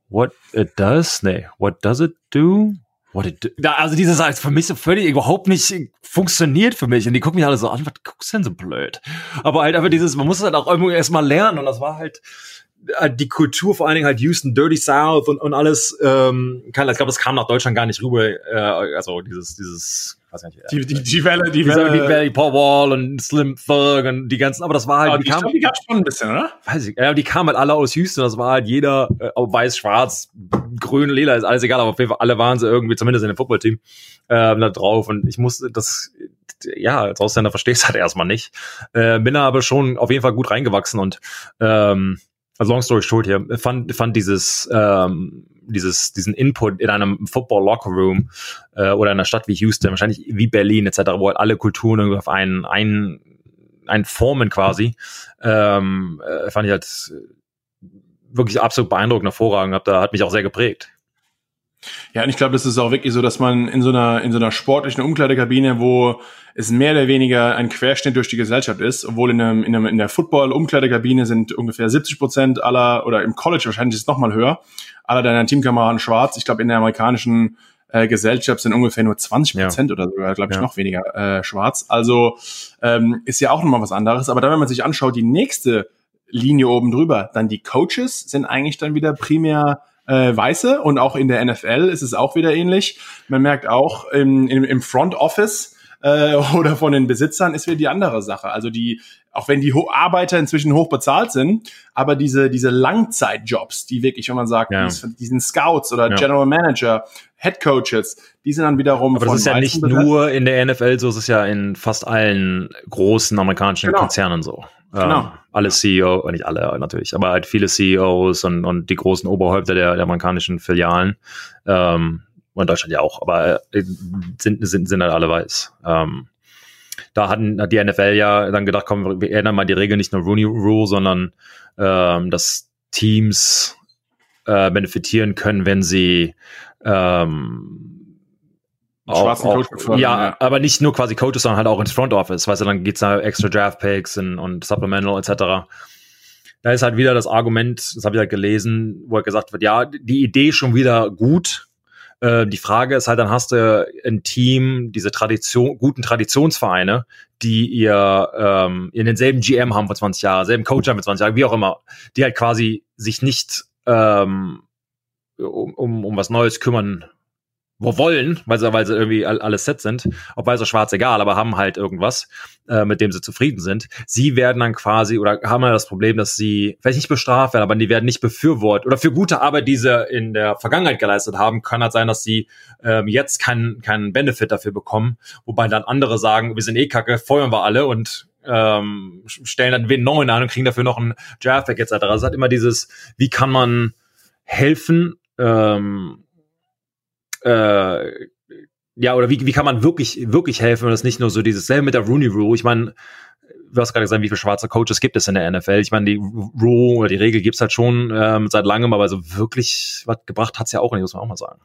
What it does? Nee, what does it do? What it do? Also diese Sache ist für mich so völlig überhaupt nicht funktioniert für mich. Und die gucken mich alle so an, was guckst du denn so blöd? Aber halt einfach dieses, man muss es halt auch irgendwo erstmal lernen. Und das war halt äh, die Kultur, vor allen Dingen halt Houston, Dirty South und, und alles. Ähm, ich glaube, das kam nach Deutschland gar nicht rüber. Äh, also dieses, dieses weiß nicht. Die, die, die Welle, die Welle. die Valley Paul Wall und Slim Thug und die ganzen, aber das war halt, Ah, die, die, glaub, die gab's schon ein bisschen, oder? weiß ich, ja, die kamen halt alle aus Houston, das war halt jeder, äh, weiß, schwarz, grün, lila, ist alles egal, aber auf jeden Fall alle waren sie irgendwie, zumindest in dem Footballteam, ähm, da drauf und ich musste das, ja, als Ausländer verstehst du halt erstmal nicht, äh, bin da aber schon auf jeden Fall gut reingewachsen und, ähm, also long story short hier, fand, fand dieses, ähm, dieses, diesen Input in einem Football Locker Room äh, oder in einer Stadt wie Houston, wahrscheinlich wie Berlin etc., wo halt alle Kulturen irgendwie auf einen, einen, einen formen quasi, ähm, äh, fand ich halt wirklich absolut beeindruckend, hervorragend, hab da hat mich auch sehr geprägt. Ja, und ich glaube, das ist auch wirklich so, dass man in so einer, in so einer sportlichen Umkleidekabine, wo es mehr oder weniger ein Querschnitt durch die Gesellschaft ist, obwohl in, einem, in, einem, in der Football-Umkleidekabine sind ungefähr 70 Prozent aller, oder im College wahrscheinlich ist es noch mal höher, aller deiner Teamkameraden schwarz. Ich glaube, in der amerikanischen äh, Gesellschaft sind ungefähr nur 20 Prozent oder sogar, glaube ich, Ja. noch weniger äh, schwarz. Also ähm, ist ja auch nochmal was anderes. Aber dann, wenn man sich anschaut, die nächste Linie oben drüber, dann die Coaches sind eigentlich dann wieder primär äh, Weiße und auch in der NFL ist es auch wieder ähnlich. Man merkt auch im, im, im Front Office äh, oder von den Besitzern ist wieder die andere Sache. Also die, auch wenn die Ho Arbeiter inzwischen hoch bezahlt sind, aber diese, diese Langzeitjobs, die wirklich, wenn man sagt, Ja. dies- diesen Scouts oder Ja. General Manager, Head Coaches, die sind dann wiederum Aber das ist ja nicht nur in der NFL so, es ist ja in fast allen großen amerikanischen Genau. Konzernen so. Genau. Ähm, alle CEO, äh, nicht alle natürlich, aber halt viele CEOs und, und die großen Oberhäupter der, der amerikanischen Filialen. Ähm, und in Deutschland ja auch, aber äh, sind, sind, sind halt alle weiß. Ähm, da hatten, hat die NFL ja dann gedacht, komm, wir ändern mal die Regel nicht nur Rooney Rule, sondern ähm, dass Teams äh, benefitieren können, wenn sie ähm, Einen schwarzen Coach befördern, ja, ja. aber nicht nur quasi Coaches, sondern halt auch ins Front Office, weißt du, dann geht's da extra Draft Picks und, und Supplemental etc. Da ist halt wieder das Argument, das habe ich halt gelesen, wo halt gesagt wird, ja, die Idee ist schon wieder gut. Äh, die Frage ist halt, dann hast du ein Team, diese Tradition, guten Traditionsvereine, die ihr ähm, in denselben GM haben vor 20 Jahren, selben Coach haben vor 20 Jahren, wie auch immer, die halt quasi sich nicht ähm, um, um, um was Neues kümmern wo wollen, weil sie, weil sie irgendwie all- alles set sind, ob weiß oder schwarz egal, aber haben halt irgendwas, äh, mit dem sie zufrieden sind. Sie werden dann quasi oder haben ja das Problem, dass sie vielleicht nicht bestraft werden, aber die werden nicht befürwortet oder für gute Arbeit, die sie in der Vergangenheit geleistet haben, kann halt sein, dass sie ähm, jetzt keinen keinen Benefit dafür bekommen, wobei dann andere sagen, wir sind eh kacke, feuern wir alle und ähm, stellen dann wen neuen an und kriegen dafür noch einen Draftback etc. Es hat immer dieses, wie kann man helfen, ähm, äh, ja, oder wie, wie kann man wirklich, wirklich helfen und das nicht nur so dieses selbe mit der Rooney Rule. Ich meine, du hast gerade gesagt, wie viele schwarze Coaches gibt es in der NFL? Ich meine, die Rule oder die Regel gibt's halt schon ähm, seit langem, aber so wirklich was gebracht hat's ja auch nicht, muss man auch mal sagen.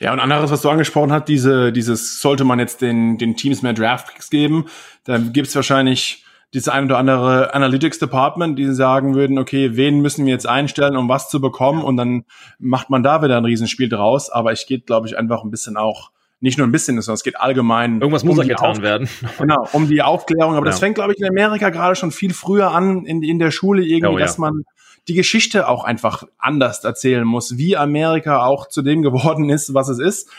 Ja, und anderes, was du angesprochen hast, diese, dieses, sollte man jetzt den, den Teams mehr Draftpicks geben, dann gibt's wahrscheinlich dieses ein oder andere Analytics Department, die sagen würden, okay, wen müssen wir jetzt einstellen, um was zu bekommen? Und dann macht man da wieder ein Riesenspiel draus. Aber ich geht, glaube ich, einfach ein bisschen auch, nicht nur ein bisschen, sondern es geht allgemein. Irgendwas um muss ja getan Auf- werden. Genau, um die Aufklärung. Aber das Ja. fängt, glaube ich, in Amerika gerade schon viel früher an, in, in der Schule irgendwie, Oh ja. dass man die Geschichte auch einfach anders erzählen muss, wie Amerika auch zu dem geworden ist, was es ist.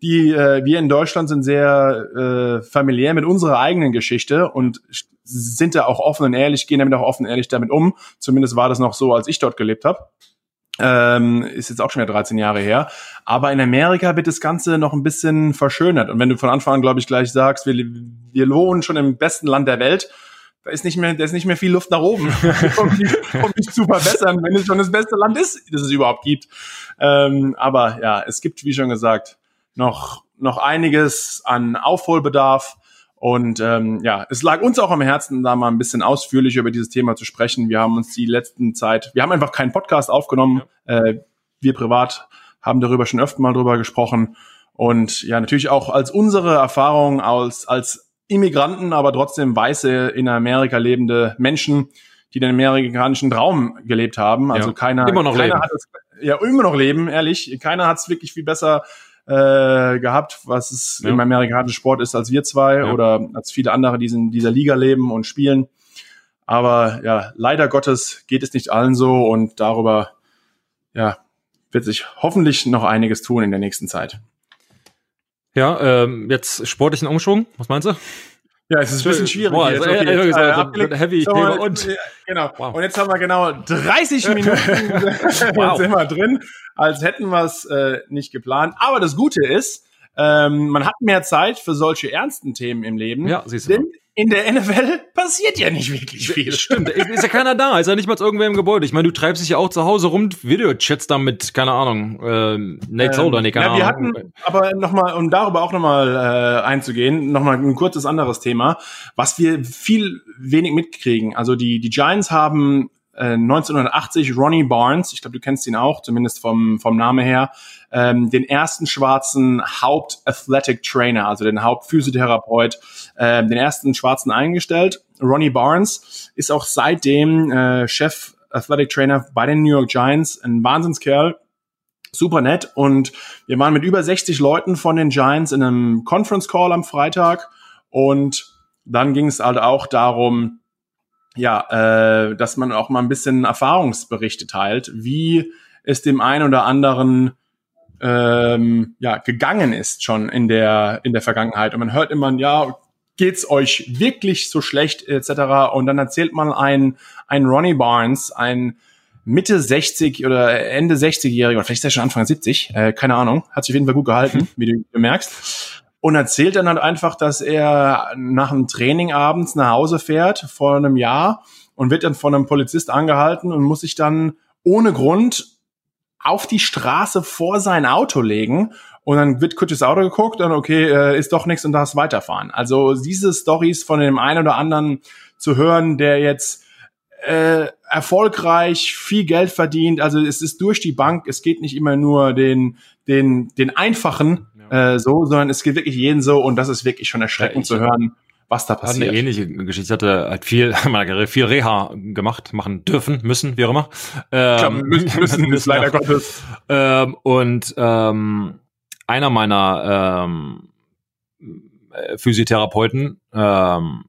Die, äh, wir in Deutschland sind sehr äh, familiär mit unserer eigenen Geschichte und sind da auch offen und ehrlich, gehen damit auch offen und ehrlich damit um. Zumindest war das noch so, als ich dort gelebt habe. Ähm, ist jetzt auch schon wieder 13 Jahre her. Aber in Amerika wird das Ganze noch ein bisschen verschönert. Und wenn du von Anfang an, glaube ich, gleich sagst, wir, wir wohnen schon im besten Land der Welt, da ist nicht mehr, da ist nicht mehr viel Luft nach oben, um dich, um dich zu verbessern, wenn es schon das beste Land ist, das es überhaupt gibt. Ähm, aber ja, es gibt, wie schon gesagt, noch, noch einiges an Aufholbedarf. Und ähm, ja, es lag uns auch am Herzen, da mal ein bisschen ausführlicher über dieses Thema zu sprechen. Wir haben uns die letzten Zeit, wir haben einfach keinen Podcast aufgenommen. Äh, wir privat haben darüber schon öfter mal drüber gesprochen. Und ja, natürlich auch als unsere Erfahrung als, als Immigranten, aber trotzdem weiße in Amerika lebende Menschen, die den amerikanischen Traum gelebt haben. Also Ja. keiner, Immer noch keiner leben. hat es, ja, immer noch leben, ehrlich. Keiner hat es wirklich viel besser äh, gehabt, was es Ja. im amerikanischen Sport ist, als wir zwei Ja. oder als viele andere, die in dieser Liga leben und spielen. Aber ja, leider Gottes geht es nicht allen so und darüber ja, wird sich hoffentlich noch einiges tun in der nächsten Zeit. Ja, ähm, jetzt sportlichen Umschwung, was meinst du? Ja, es ist ein bisschen schwierig. Boah, also, jetzt. äh, äh, äh, so abgelegt. heavy So, und genau. Wow. Und jetzt haben wir genau 30 Minuten Wow. sind wir drin, als hätten wir es äh, nicht geplant. Aber das Gute ist, ähm, man hat mehr Zeit für solche ernsten Themen im Leben. Ja, siehst du Denn in der NFL passiert ja nicht wirklich viel. Stimmt, ist ist ja keiner da, ist ja nicht mal irgendwer im Gebäude. Ich meine, du treibst dich ja auch zu Hause rum, Videochats da mit, keine Ahnung, äh, Nate Solder, nee, keine ja, wir Ahnung. hatten, aber nochmal, um darüber auch nochmal äh, einzugehen, nochmal ein kurzes anderes Thema, was wir viel wenig mitkriegen. Also die, die Giants haben äh, 1980 Ronnie Barnes, ich glaube, du kennst ihn auch, zumindest vom, vom Name her, ähm, den ersten schwarzen Haupt-Athletic Trainer, also den Hauptphysiotherapeut, ähm, den ersten schwarzen eingestellt. Ronnie Barnes ist auch seitdem äh, Chef Athletic Trainer bei den New York Giants, ein Wahnsinnskerl, super nett. Und wir waren mit über 60 Leuten von den Giants in einem Conference Call am Freitag. Und dann ging es halt auch darum, ja, äh, dass man auch mal ein bisschen Erfahrungsberichte teilt, wie es dem einen oder anderen ähm, ja gegangen ist schon in der in der Vergangenheit und man hört immer ja geht's euch wirklich so schlecht etc. Und dann erzählt man ein ein Ronnie Barnes, ein Mitte 60 oder Ende 60-Jähriger, oder vielleicht ist er schon Anfang 70, äh, keine Ahnung, hat sich auf jeden Fall gut gehalten, wie du bemerkst. Und erzählt dann halt einfach, dass er nach einem Training abends nach Hause fährt vor einem Jahr und wird dann von einem Polizist angehalten und muss sich dann ohne Grund auf die Straße vor sein Auto legen und dann wird kurz das Auto geguckt und okay, äh, ist doch nichts und darfst weiterfahren. Also diese Stories von dem einen oder anderen zu hören, der jetzt äh, erfolgreich viel Geld verdient. Also es ist durch die Bank. Es geht nicht immer nur den den den einfachen äh, so, sondern es geht wirklich jeden so und das ist wirklich schon erschreckend Ja, zu hören, was da Hat eine passiert. ähnliche Geschichte. Ich hatte halt viel, viel Reha gemacht, machen dürfen, müssen, wie auch immer. Klar, Ähm, müssen, müssen, ist leider Gottes. Ähm, und ähm, einer meiner ähm, äh, Physiotherapeuten ähm,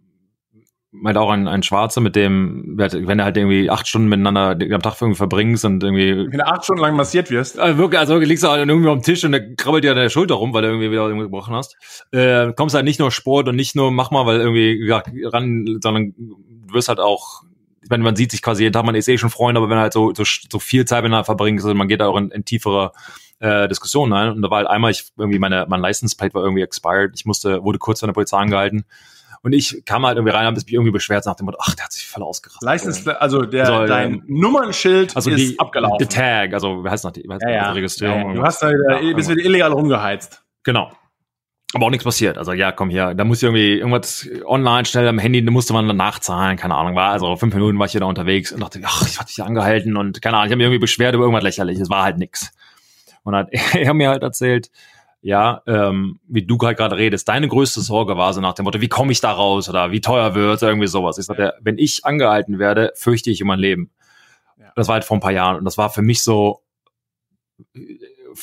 meint auch ein, ein Schwarzer, mit dem, wenn er halt irgendwie acht Stunden miteinander am Tag irgendwie verbringst und irgendwie Wenn du acht Stunden lang massiert wirst. also wirklich, also wirklich liegst du halt irgendwie am Tisch und der krabbelt dir an der Schulter rum, weil du irgendwie wieder irgendwie gebrochen hast. Äh, kommst halt nicht nur Sport und nicht nur mach mal, weil irgendwie ja, ran, sondern du wirst halt auch, ich meine, man sieht sich quasi jeden Tag, man ist eh schon Freunde, aber wenn er halt so, so, so viel Zeit miteinander verbringt, also man geht da auch in, in tiefere äh, Diskussionen ein. Und da war halt einmal, ich irgendwie meine, mein License Plate war irgendwie expired. Ich musste, wurde kurz von der Polizei angehalten. Und ich kam halt irgendwie rein, habe mich irgendwie beschwert nach dem Motto, ach, der hat sich voll ausgerastet. License, also der, Soll, dein ähm, Nummernschild also ist die, abgelaufen. The Tag, also wie heißt noch die, heißt ja, ja. Registrierung? Ja, ja. Du hast da wieder, Ja, bist wieder illegal rumgeheizt. Genau. Aber auch nichts passiert. Also ja, komm hier, da muss irgendwie irgendwas online schnell am Handy, da musste man dann nachzahlen, keine Ahnung, war also fünf Minuten war ich hier da unterwegs und dachte, ach, ich hatte dich angehalten und keine Ahnung, ich habe mich irgendwie beschwert über irgendwas lächerliches, war halt nix. Und hat er mir halt erzählt, ja, ähm, wie du halt gerade redest, deine größte Sorge war so nach dem Motto, wie komme ich da raus oder wie teuer wird irgendwie sowas. Ich sagte, wenn ich angehalten werde, fürchte ich um mein Leben. Ja. Das war halt vor ein paar Jahren und das war für mich so äh,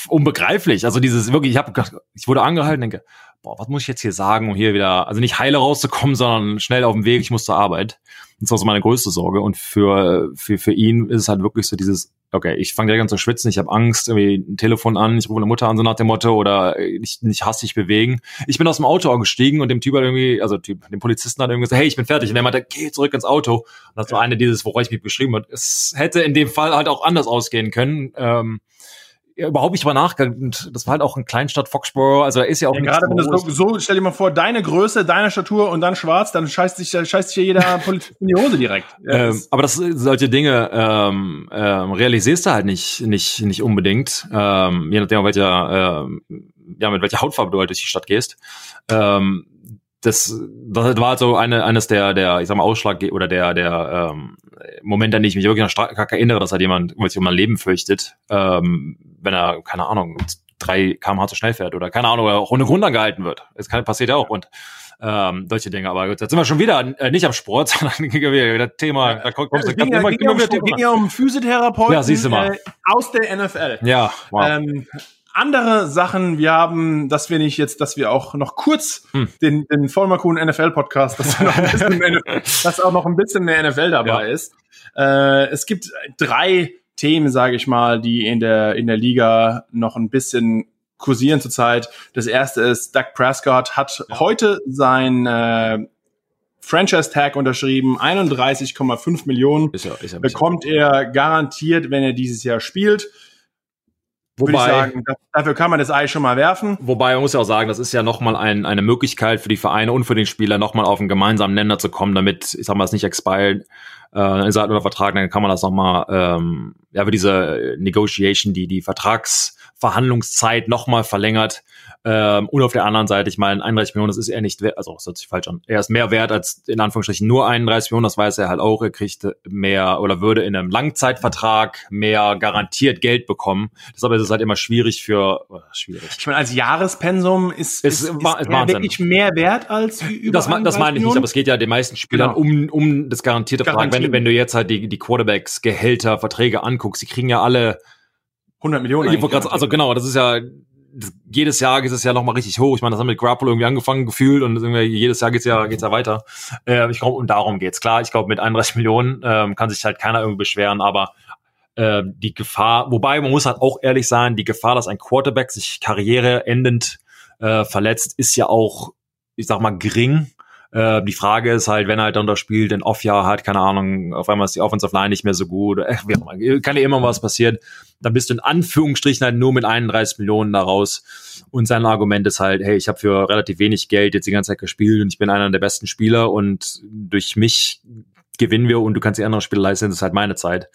unbegreiflich. Also dieses wirklich, ich habe, ich wurde angehalten, denke, boah, was muss ich jetzt hier sagen, um hier wieder, also nicht heile rauszukommen, sondern schnell auf dem Weg, ich muss zur Arbeit. Das war so meine größte Sorge. Und für, für, für ihn ist es halt wirklich so dieses, okay, ich fange direkt an zu schwitzen, ich habe Angst, irgendwie ein Telefon an, ich rufe eine Mutter an, so nach dem Motto, oder nicht, nicht hastig bewegen. Ich bin aus dem Auto gestiegen und dem Typ hat irgendwie, also typ, dem Polizisten hat irgendwie gesagt, hey, ich bin fertig. Und der meinte, geh zurück ins Auto. Und das war eine dieses, worauf ich mich beschrieben habe. Es hätte in dem Fall halt auch anders ausgehen können. Ähm, ja, überhaupt nicht drüber nachgedacht. Und Das war halt auch in Kleinstadt Foxborough, also da ist ja auch Ja, gerade wenn das so, so, stell dir mal vor, deine Größe, deine Statur und dann schwarz, dann scheißt sich, scheißt sich ja jeder Polizist in die Hose direkt. Ja, Ähm, aber das solche Dinge ähm, ähm, realisierst du halt nicht nicht nicht unbedingt, ähm, je nachdem, welcher ähm, ja mit welcher Hautfarbe du halt durch die Stadt gehst. Ähm, das, das war halt so eine, eines der, der, ich sag mal, Ausschlag oder der, der ähm, Momente, an die ich mich wirklich noch stark erinnere, dass halt jemand sich um mein Leben fürchtet, ähm, wenn er, keine Ahnung, drei kmh zu schnell fährt oder keine Ahnung, oder auch ohne Grund angehalten wird. Das kann, passiert ja auch und ähm, solche Dinge. Aber gut, jetzt sind wir schon wieder äh, nicht am Sport, sondern wieder das Thema, da kommt, kommst du ging, immer, ging, immer um, ging ja um Physiotherapeuten Ja, siehst du mal. Äh, aus der NFL. Ja, wow. Ähm, andere Sachen, wir haben, dass wir nicht jetzt, dass wir auch noch kurz Hm. den, den Vollmerkuhn NFL Podcast, dass, wir noch ein bisschen mehr, dass auch noch ein bisschen mehr NFL dabei ist. Äh, es gibt drei Themen, sage ich mal, die in der in der Liga noch ein bisschen kursieren zurzeit. Das erste ist, Doug Prescott hat ja. heute sein äh, Franchise-Tag unterschrieben, 31,5 Millionen ist ja, ist ja bekommt er garantiert, wenn er dieses Jahr spielt. Wobei, sagen, dafür kann man das Ei schon mal werfen. Wobei man muss ja auch sagen, das ist ja nochmal ein, eine Möglichkeit für die Vereine und für den Spieler nochmal auf einen gemeinsamen Nenner zu kommen, damit, ich sag mal, es nicht expired, äh, ist halt unter Vertrag, dann kann man das nochmal, ähm, ja, für diese Negotiation, die, die Vertragsverhandlungszeit nochmal verlängert. Ähm, und auf der anderen Seite, ich meine, 31 Millionen, das ist er nicht wert, also das hört sich falsch an. Er ist mehr wert als in Anführungsstrichen nur 31 Millionen, das weiß er halt auch. Er kriegt mehr oder würde in einem Langzeitvertrag mehr garantiert Geld bekommen. Deshalb ist es halt immer schwierig für, oh, schwierig. Ich meine, als Jahrespensum ist, ist, ist, ist er wirklich mehr wert als über Das, das meine ich nicht, aber es geht ja den meisten Spielern genau. um, um das garantierte Vertrag. Wenn, wenn du jetzt halt die, die Quarterbacks, Gehälter, Verträge anguckst, die kriegen ja alle 100 Millionen. Also genau, das ist ja jedes Jahr geht es ja nochmal richtig hoch. Ich meine, das haben mit Grapple irgendwie angefangen gefühlt und jedes Jahr geht's ja, geht's ja weiter. Äh, ich glaube, und darum geht's. Klar, ich glaube, mit 31 Millionen ähm, kann sich halt keiner irgendwie beschweren, aber äh, die Gefahr, wobei man muss halt auch ehrlich sein, die Gefahr, dass ein Quarterback sich karriereendend äh, verletzt, ist ja auch, ich sag mal, gering. Äh, die Frage ist halt, wenn er halt dann das Spiel den Off-Jahr hat, keine Ahnung, auf einmal ist die Offensive Line nicht mehr so gut, äh, immer, kann ja immer was passieren. Dann bist du in Anführungsstrichen halt nur mit 31 Millionen da raus. Und sein Argument ist halt, hey, ich habe für relativ wenig Geld jetzt die ganze Zeit gespielt und ich bin einer der besten Spieler und durch mich gewinnen wir und du kannst die anderen Spiele leisten, das ist halt meine Zeit.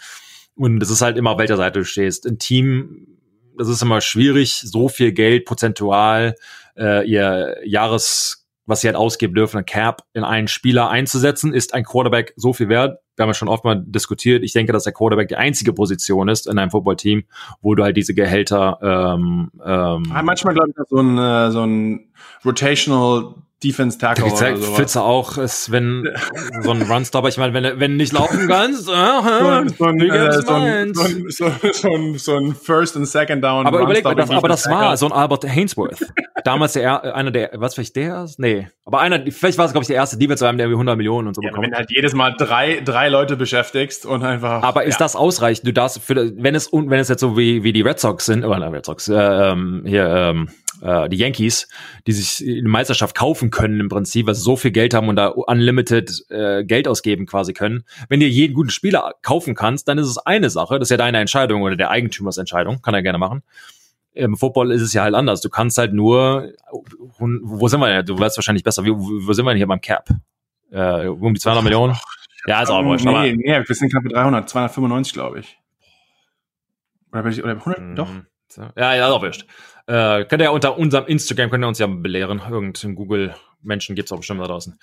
Und es ist halt immer, auf welcher Seite du stehst. Ein Team, das ist immer schwierig, so viel Geld prozentual äh, ihr Jahres was sie halt ausgeben dürfen, ein Cap in einen Spieler einzusetzen. Ist ein Quarterback so viel wert? Wir haben ja schon oft mal diskutiert. Ich denke, dass der Quarterback die einzige Position ist in einem Footballteam, wo du halt diese Gehälter ähm, ähm, manchmal glaube ich so ein, äh, so ein Rotational Defense Tackle oder sowas. Pfütze auch ist, wenn so ein Runstopper, ich meine, wenn wenn nicht laufen kannst, äh, so, ein, äh, so, ein, so, so, ein, so ein First and Second Down. Aber überleg mal, das, aber das war so ein Albert Hainsworth. Damals der einer der, was vielleicht der? Nee, aber einer, vielleicht war es glaube ich der erste Defense, der irgendwie 100 Millionen und so ja, bekommen. Wenn halt jedes Mal drei drei Leute beschäftigst und einfach. Aber ist ja. das ausreichend? Du darfst für wenn es wenn es jetzt so wie wie die Red Sox sind, oder Red Sox, äh, ähm, hier ähm, äh, die Yankees, die sich eine Meisterschaft kaufen können im Prinzip, weil sie so viel Geld haben und da unlimited äh, Geld ausgeben quasi können. Wenn du jeden guten Spieler kaufen kannst, dann ist es eine Sache, das ist ja deine Entscheidung oder der Eigentümersentscheidung, kann er gerne machen. Im Football ist es ja halt anders. Du kannst halt nur, wo sind wir denn? Du weißt wahrscheinlich besser, wo, wo sind wir denn hier beim Cap? Äh, um die 200 Millionen? Ja, ist auch wurscht. Nee, nee, wir sind knapp bei 300, 295, glaube ich. Oder, oder 100? Mhm. Doch. Ja, ja, ist auch wurscht. Äh, könnt ihr ja unter unserem Instagram, könnt ihr uns ja belehren. Irgendein Google Menschen gibt es auch bestimmt da draußen.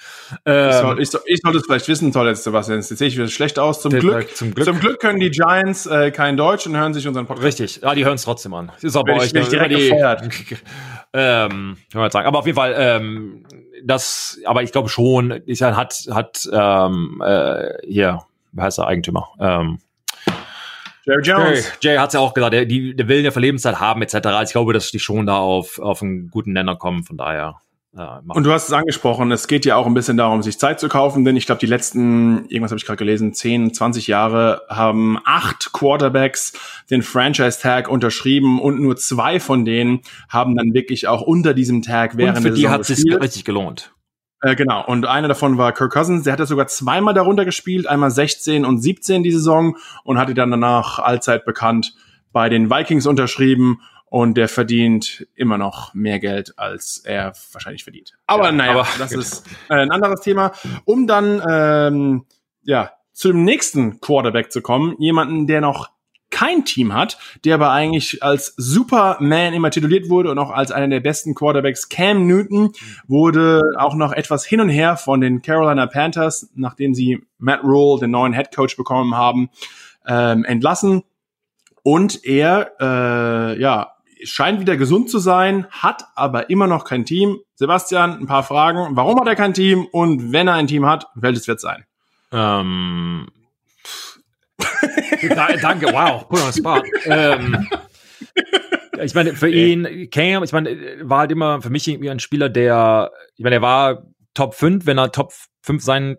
Ähm, ich, soll, ich, soll, ich sollte es vielleicht wissen, toll jetzt, Sebastian. Jetzt sehe ich wieder schlecht aus. Zum, Glück, zum Glück. Zum Glück können die Giants äh, kein Deutsch und hören sich unseren Podcast. Richtig, ja, die hören es trotzdem an. Ist auch bei euch. Ich, direkt die, ähm, kann man sagen. Aber auf jeden Fall, ähm, das, aber ich glaube schon, ich, hat, hat ähm, äh, hier, wie heißt der Eigentümer? Ähm, Jerry Jones. Jay, Jay hat es ja auch gesagt, der, die, der will ja für Lebenszeit haben, etc. Also ich glaube, dass die schon da auf, auf einen guten Nenner kommen, von daher. Ja, und du hast es angesprochen, es geht ja auch ein bisschen darum, sich Zeit zu kaufen, denn ich glaube, die letzten, irgendwas habe ich gerade gelesen, 10, 20 Jahre haben acht Quarterbacks den Franchise-Tag unterschrieben und nur zwei von denen haben dann wirklich auch unter diesem Tag während und für der die hat es sich richtig gelohnt. Äh, genau, und einer davon war Kirk Cousins, der hatte sogar zweimal darunter gespielt, einmal 16 und 17 die Saison und hatte dann danach allzeit bekannt bei den Vikings unterschrieben und der verdient immer noch mehr Geld, als er wahrscheinlich verdient. Aber ja, naja, aber, das gut. ist äh, ein anderes Thema. Um dann ähm, ja zu dem nächsten Quarterback zu kommen, jemanden, der noch kein Team hat, der aber eigentlich als Superman immer tituliert wurde und auch als einer der besten Quarterbacks. Cam Newton wurde auch noch etwas hin und her von den Carolina Panthers, nachdem sie Matt Rule, den neuen Head Coach, bekommen haben, ähm, entlassen. Und er, äh, ja, scheint wieder gesund zu sein, hat aber immer noch kein Team. Sebastian, ein paar Fragen. Warum hat er kein Team? Und wenn er ein Team hat, welches wird sein? Ähm, Danke, wow, put on spot. Ähm, ich meine, für ihn, Cam, ich meine, war halt immer für mich irgendwie ein Spieler, der, ich meine, er war Top 5, wenn er Top 5 sein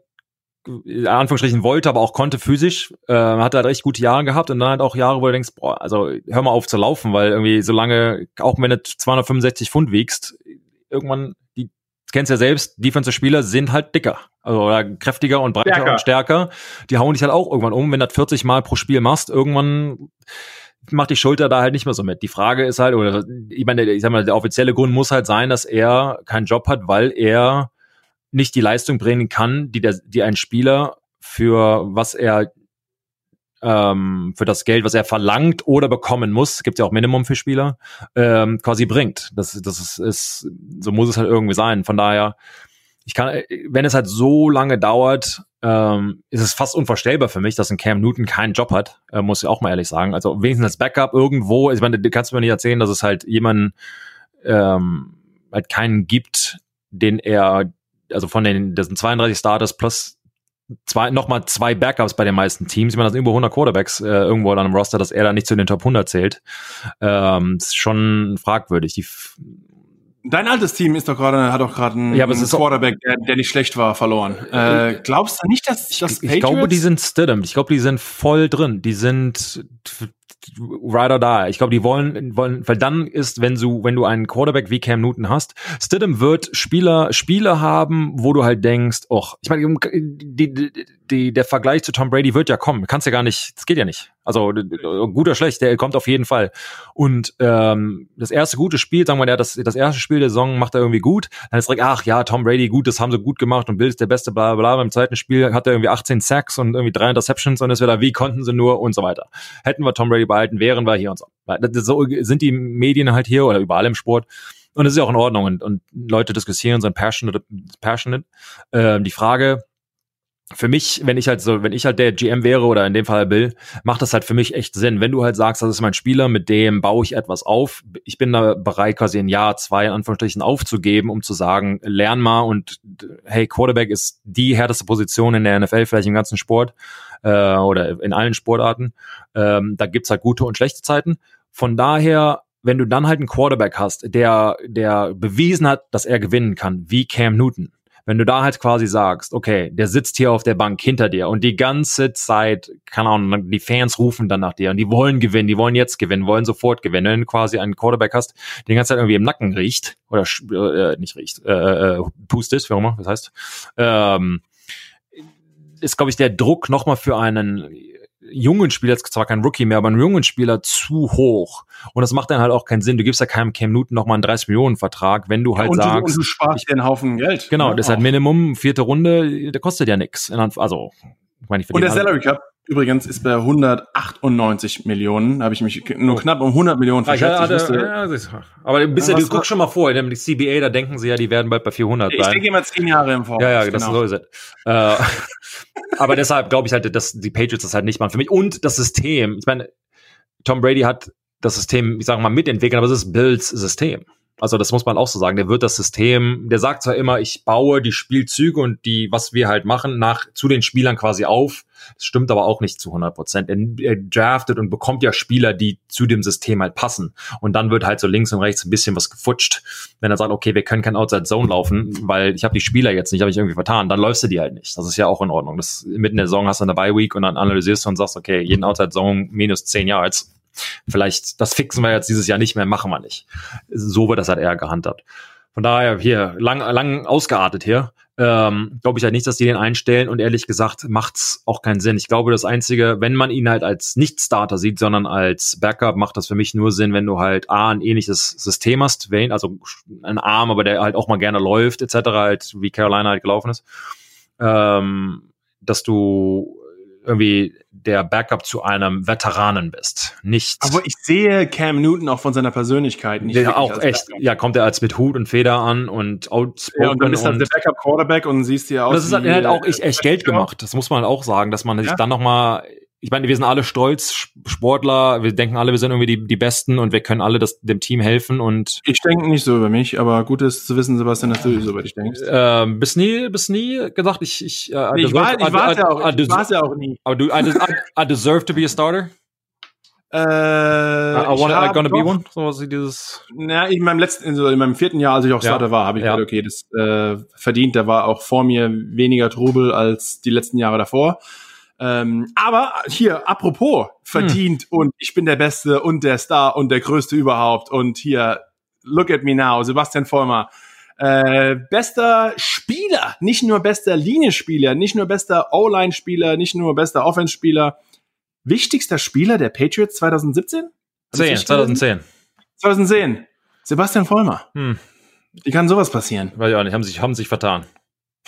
in Anführungsstrichen wollte, aber auch konnte physisch, äh, hat halt recht gute Jahre gehabt und dann halt auch Jahre, wo du denkst, boah, also hör mal auf zu laufen, weil irgendwie so lange, auch wenn du 265 Pfund wiegst, irgendwann, die kennst ja selbst, Defensive-Spieler sind halt dicker. Also oder kräftiger und breiter stärker. und stärker. Die hauen dich halt auch irgendwann um, wenn du das 40 Mal pro Spiel machst, irgendwann macht die Schulter da halt nicht mehr so mit. Die Frage ist halt, oder ich meine, ich sag mal, der offizielle Grund muss halt sein, dass er keinen Job hat, weil er nicht die Leistung bringen kann, die, der, die ein Spieler für was er ähm, für das Geld, was er verlangt oder bekommen muss, gibt ja auch Minimum für Spieler, ähm, quasi bringt. Das, das ist, ist, so muss es halt irgendwie sein. Von daher, ich kann, wenn es halt so lange dauert, ähm, ist es fast unvorstellbar für mich, dass ein Cam Newton keinen Job hat, äh, muss ich auch mal ehrlich sagen. Also wenigstens als Backup irgendwo, ich meine, du kannst mir nicht erzählen, dass es halt jemanden ähm, halt keinen gibt, den er also von den, das sind 32 Starters plus zwei, nochmal zwei Backups bei den meisten Teams. Ich meine, das sind über 100 Quarterbacks äh, irgendwo an einem Roster, dass er da nicht zu den Top 100 zählt. Ähm, ist schon fragwürdig. Die Dein altes Team ist doch gerade, hat doch gerade einen, ja, einen Quarterback, der, der, nicht schlecht war, verloren. Äh, glaubst du nicht, dass das Ich, ich glaube, die sind Stidham. Ich glaube, die sind voll drin. Die sind ride or die. Ich glaube, die wollen, wollen, weil dann ist, wenn du, wenn du einen Quarterback wie Cam Newton hast, Stidham wird Spieler, Spiele haben, wo du halt denkst, och, ich meine, die, die, die, der Vergleich zu Tom Brady wird ja kommen. Kannst ja gar nicht, das geht ja nicht. Also gut oder schlecht, der kommt auf jeden Fall. Und ähm, das erste gute Spiel, sagen wir mal, das, das erste Spiel der Saison macht er irgendwie gut. Dann ist direkt, ach ja, Tom Brady, gut, das haben sie gut gemacht und Bill ist der beste, bla bla. Beim zweiten Spiel hat er irgendwie 18 Sacks und irgendwie drei Interceptions und es wieder, wie konnten sie nur und so weiter. Hätten wir Tom Brady behalten, wären wir hier und so. So sind die Medien halt hier oder überall im Sport. Und es ist ja auch in Ordnung und, und Leute diskutieren, sind passionate. passionate. Ähm, die Frage, für mich, wenn ich halt so, wenn ich halt der GM wäre oder in dem Fall Bill, macht das halt für mich echt Sinn. Wenn du halt sagst, das ist mein Spieler, mit dem baue ich etwas auf, ich bin da bereit, quasi ein Jahr, zwei in Anführungsstrichen aufzugeben, um zu sagen, lern mal und hey, Quarterback ist die härteste Position in der NFL, vielleicht im ganzen Sport äh, oder in allen Sportarten. Ähm, da gibt's halt gute und schlechte Zeiten. Von daher wenn du dann halt einen Quarterback hast, der, der bewiesen hat, dass er gewinnen kann, wie Cam Newton, wenn du da halt quasi sagst, okay, der sitzt hier auf der Bank hinter dir und die ganze Zeit, keine Ahnung, die Fans rufen dann nach dir und die wollen gewinnen, die wollen jetzt gewinnen, wollen sofort gewinnen. Wenn du quasi einen Quarterback hast, der die ganze Zeit irgendwie im Nacken riecht oder äh, nicht riecht, äh, äh, pustet, wie auch immer, das heißt, ähm, ist, glaube ich, der Druck nochmal für einen jungen Spieler, jetzt zwar kein Rookie mehr, aber einen jungen Spieler zu hoch. Und das macht dann halt auch keinen Sinn. Du gibst ja keinem Cam Newton nochmal einen 30 Millionen Vertrag, wenn du halt ja, und sagst. Du, und du sparst dir einen Haufen Geld. Genau, ne? das ist halt Minimum, vierte Runde, der kostet ja nichts. Also, ich meine, ich Und der Salary Cup übrigens ist bei 198 Millionen. Da habe ich mich nur oh. knapp um 100 Millionen verschätzt. Hatte, ja, aber bist ja, du guckst schon mal vor, in der CBA, da denken sie ja, die werden bald bei 400 ich sein. Ich denke immer zehn Jahre im Voraus. Ja, ja, das genau. so ist es. Äh, aber deshalb glaube ich halt, dass die Patriots das halt nicht machen für mich. Und das System, ich meine, Tom Brady hat das System, ich sage mal, mitentwickelt, aber es ist Bills System. Also das muss man auch so sagen. Der wird das System, der sagt zwar immer, ich baue die Spielzüge und die, was wir halt machen, nach zu den Spielern quasi auf. Das stimmt aber auch nicht zu 100 Prozent. Er, draftet und bekommt ja Spieler, die zu dem System halt passen. Und dann wird halt so links und rechts ein bisschen was gefutscht. Wenn er sagt, okay, wir können kein Outside Zone laufen, weil ich habe die Spieler jetzt nicht, habe ich irgendwie vertan, dann läufst du die halt nicht. Das ist ja auch in Ordnung. Das, mitten in der Saison hast du eine Bye Week und dann analysierst du und sagst, okay, jeden Outside Zone minus 10 Yards Vielleicht, das fixen wir jetzt dieses Jahr nicht mehr, machen wir nicht. So wird das halt eher gehandhabt. Von daher hier lang, lang ausgeartet hier. Ähm, glaube ich halt nicht, dass die den einstellen und ehrlich gesagt macht's auch keinen Sinn. Ich glaube, das Einzige, wenn man ihn halt als Nicht-Starter sieht, sondern als Backup, macht das für mich nur Sinn, wenn du halt A, ein ähnliches System hast, also ein Arm, aber der halt auch mal gerne läuft, etc., halt wie Carolina halt gelaufen ist, ähm, dass du irgendwie der Backup zu einem Veteranen bist. Nicht. Aber ich sehe Cam Newton auch von seiner Persönlichkeit nicht. Der auch echt, Backup. ja, kommt er als mit Hut und Feder an und outspoken. Ja, und dann ist er der Backup Quarterback und siehst dir aus. Das ist halt, halt auch echt, echt Geld gemacht. Das muss man auch sagen, dass man sich ja. dann noch mal ich meine, wir sind alle stolz, Sportler, wir denken alle, wir sind irgendwie die, die Besten und wir können alle das, dem Team helfen und. Ich denke nicht so über mich, aber gut ist zu wissen, Sebastian, dass du so über dich denkst. Ähm, bis nie, bis nie gesagt, ich, ich, äh, ich, war, ich war es ja auch, ich war's ja auch nie. Aber du, I, I, I deserve to be a starter? Äh, I ich wanna, I gonna be doch- one? So was wie dieses. Na, in meinem letzten, also in meinem vierten Jahr, als ich auch Ja. Starter war, habe ich Ja. gedacht, okay, das äh, verdient. Da war auch vor mir weniger Trubel als die letzten Jahre davor. Ähm, aber hier, apropos verdient und ich bin der Beste und der Star und der Größte überhaupt und hier, look at me now, Sebastian Vollmer. Äh, bester Spieler, nicht nur bester Linienspieler, nicht nur bester O-Line-Spieler, nicht nur bester Offense-Spieler. Wichtigster Spieler der Patriots 2017? Hab ich's 10, richtig gelesen? 2010. 2010. Sebastian Vollmer. Hm. Wie kann sowas passieren? Ich auch nicht, haben sich, haben sich vertan.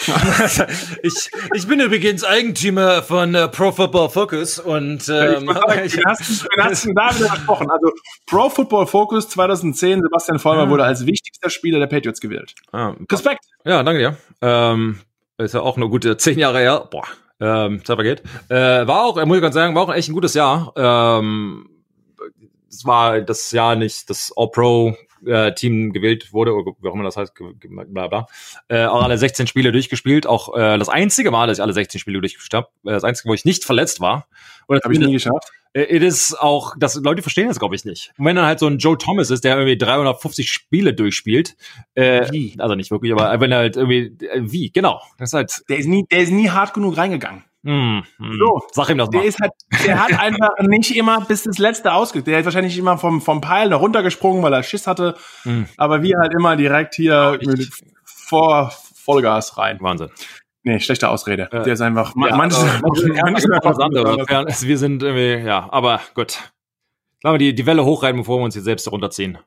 ich, ich bin übrigens Eigentümer von äh, Pro Football Focus und ähm, ich wen hast, du- wen hast du da wieder versprochen? Also Pro Football Focus 2010, Sebastian Vollmer Ja. wurde als wichtigster Spieler der Patriots gewählt. ah, Respekt. Ja, danke dir. Ähm, ist ja auch nur gute zehn Jahre her. Boah, ähm, Zeit vergeht. Äh, war auch, muss ich ganz sagen, war auch echt ein gutes Jahr. Ähm, es war das Jahr nicht das All-Pro äh, Team gewählt wurde, oder wie auch immer das heißt, bla bla. Äh, auch alle 16 Spiele durchgespielt. Auch äh, das einzige Mal, dass ich alle 16 Spiele durchgespielt habe. Äh, das einzige, wo ich nicht verletzt war. Oder Habe ich nie geschafft. äh, It is auch, das Leute verstehen das glaube ich nicht. Und wenn dann halt so ein Joe Thomas ist, der irgendwie 350 Spiele durchspielt, äh, Wie? also nicht wirklich, aber wenn er halt irgendwie, äh, wie, genau, das ist halt, Der ist nie, der ist nie hart genug reingegangen. Hm, hm, So. sag ihm das Der mal. ist halt, der hat einfach nicht immer bis das letzte ausge. Der ist wahrscheinlich immer vom, vom Pile da runtergesprungen, weil er Schiss hatte. Hm. Aber wir halt immer direkt hier ich- mit vor Vollgas rein. Wahnsinn. Nee, schlechte Ausrede. Äh, der ist einfach, Ja, ist was anderes. Ja, Wir sind irgendwie, ja, aber gut. Lassen wir die, die Welle hochreiten, bevor wir uns hier selbst runterziehen.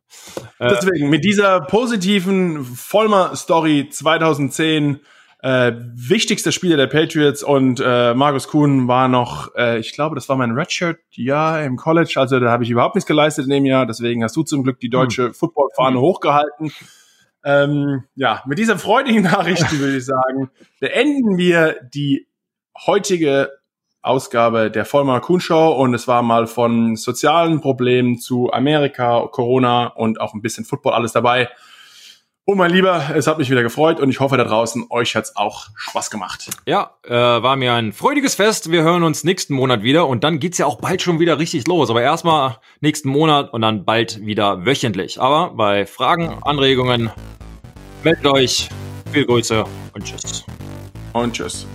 Äh, Deswegen, mit dieser positiven Vollmer-Story 2010, äh, wichtigster Spieler der Patriots und äh, Markus Kuhn war noch, äh, ich glaube, das war mein Redshirt-Jahr im College, also da habe ich überhaupt nichts geleistet in dem Jahr, deswegen hast du zum Glück die deutsche Football-Fahne hochgehalten. Ähm, ja, mit dieser freudigen Nachrichten würde ich sagen, beenden wir die heutige Ausgabe der Vollmer Kuhn Show. Und es war mal von sozialen Problemen zu Amerika, Corona und auch ein bisschen Football alles dabei. Und mein Lieber, es hat mich wieder gefreut und ich hoffe da draußen, euch hat's auch Spaß gemacht. Ja, äh, war mir ein freudiges Fest. Wir hören uns nächsten Monat wieder und dann geht's ja auch bald schon wieder richtig los. Aber erstmal nächsten Monat und dann bald wieder wöchentlich. Aber bei Fragen, Anregungen, meldet euch. Viel Grüße und tschüss. Und tschüss.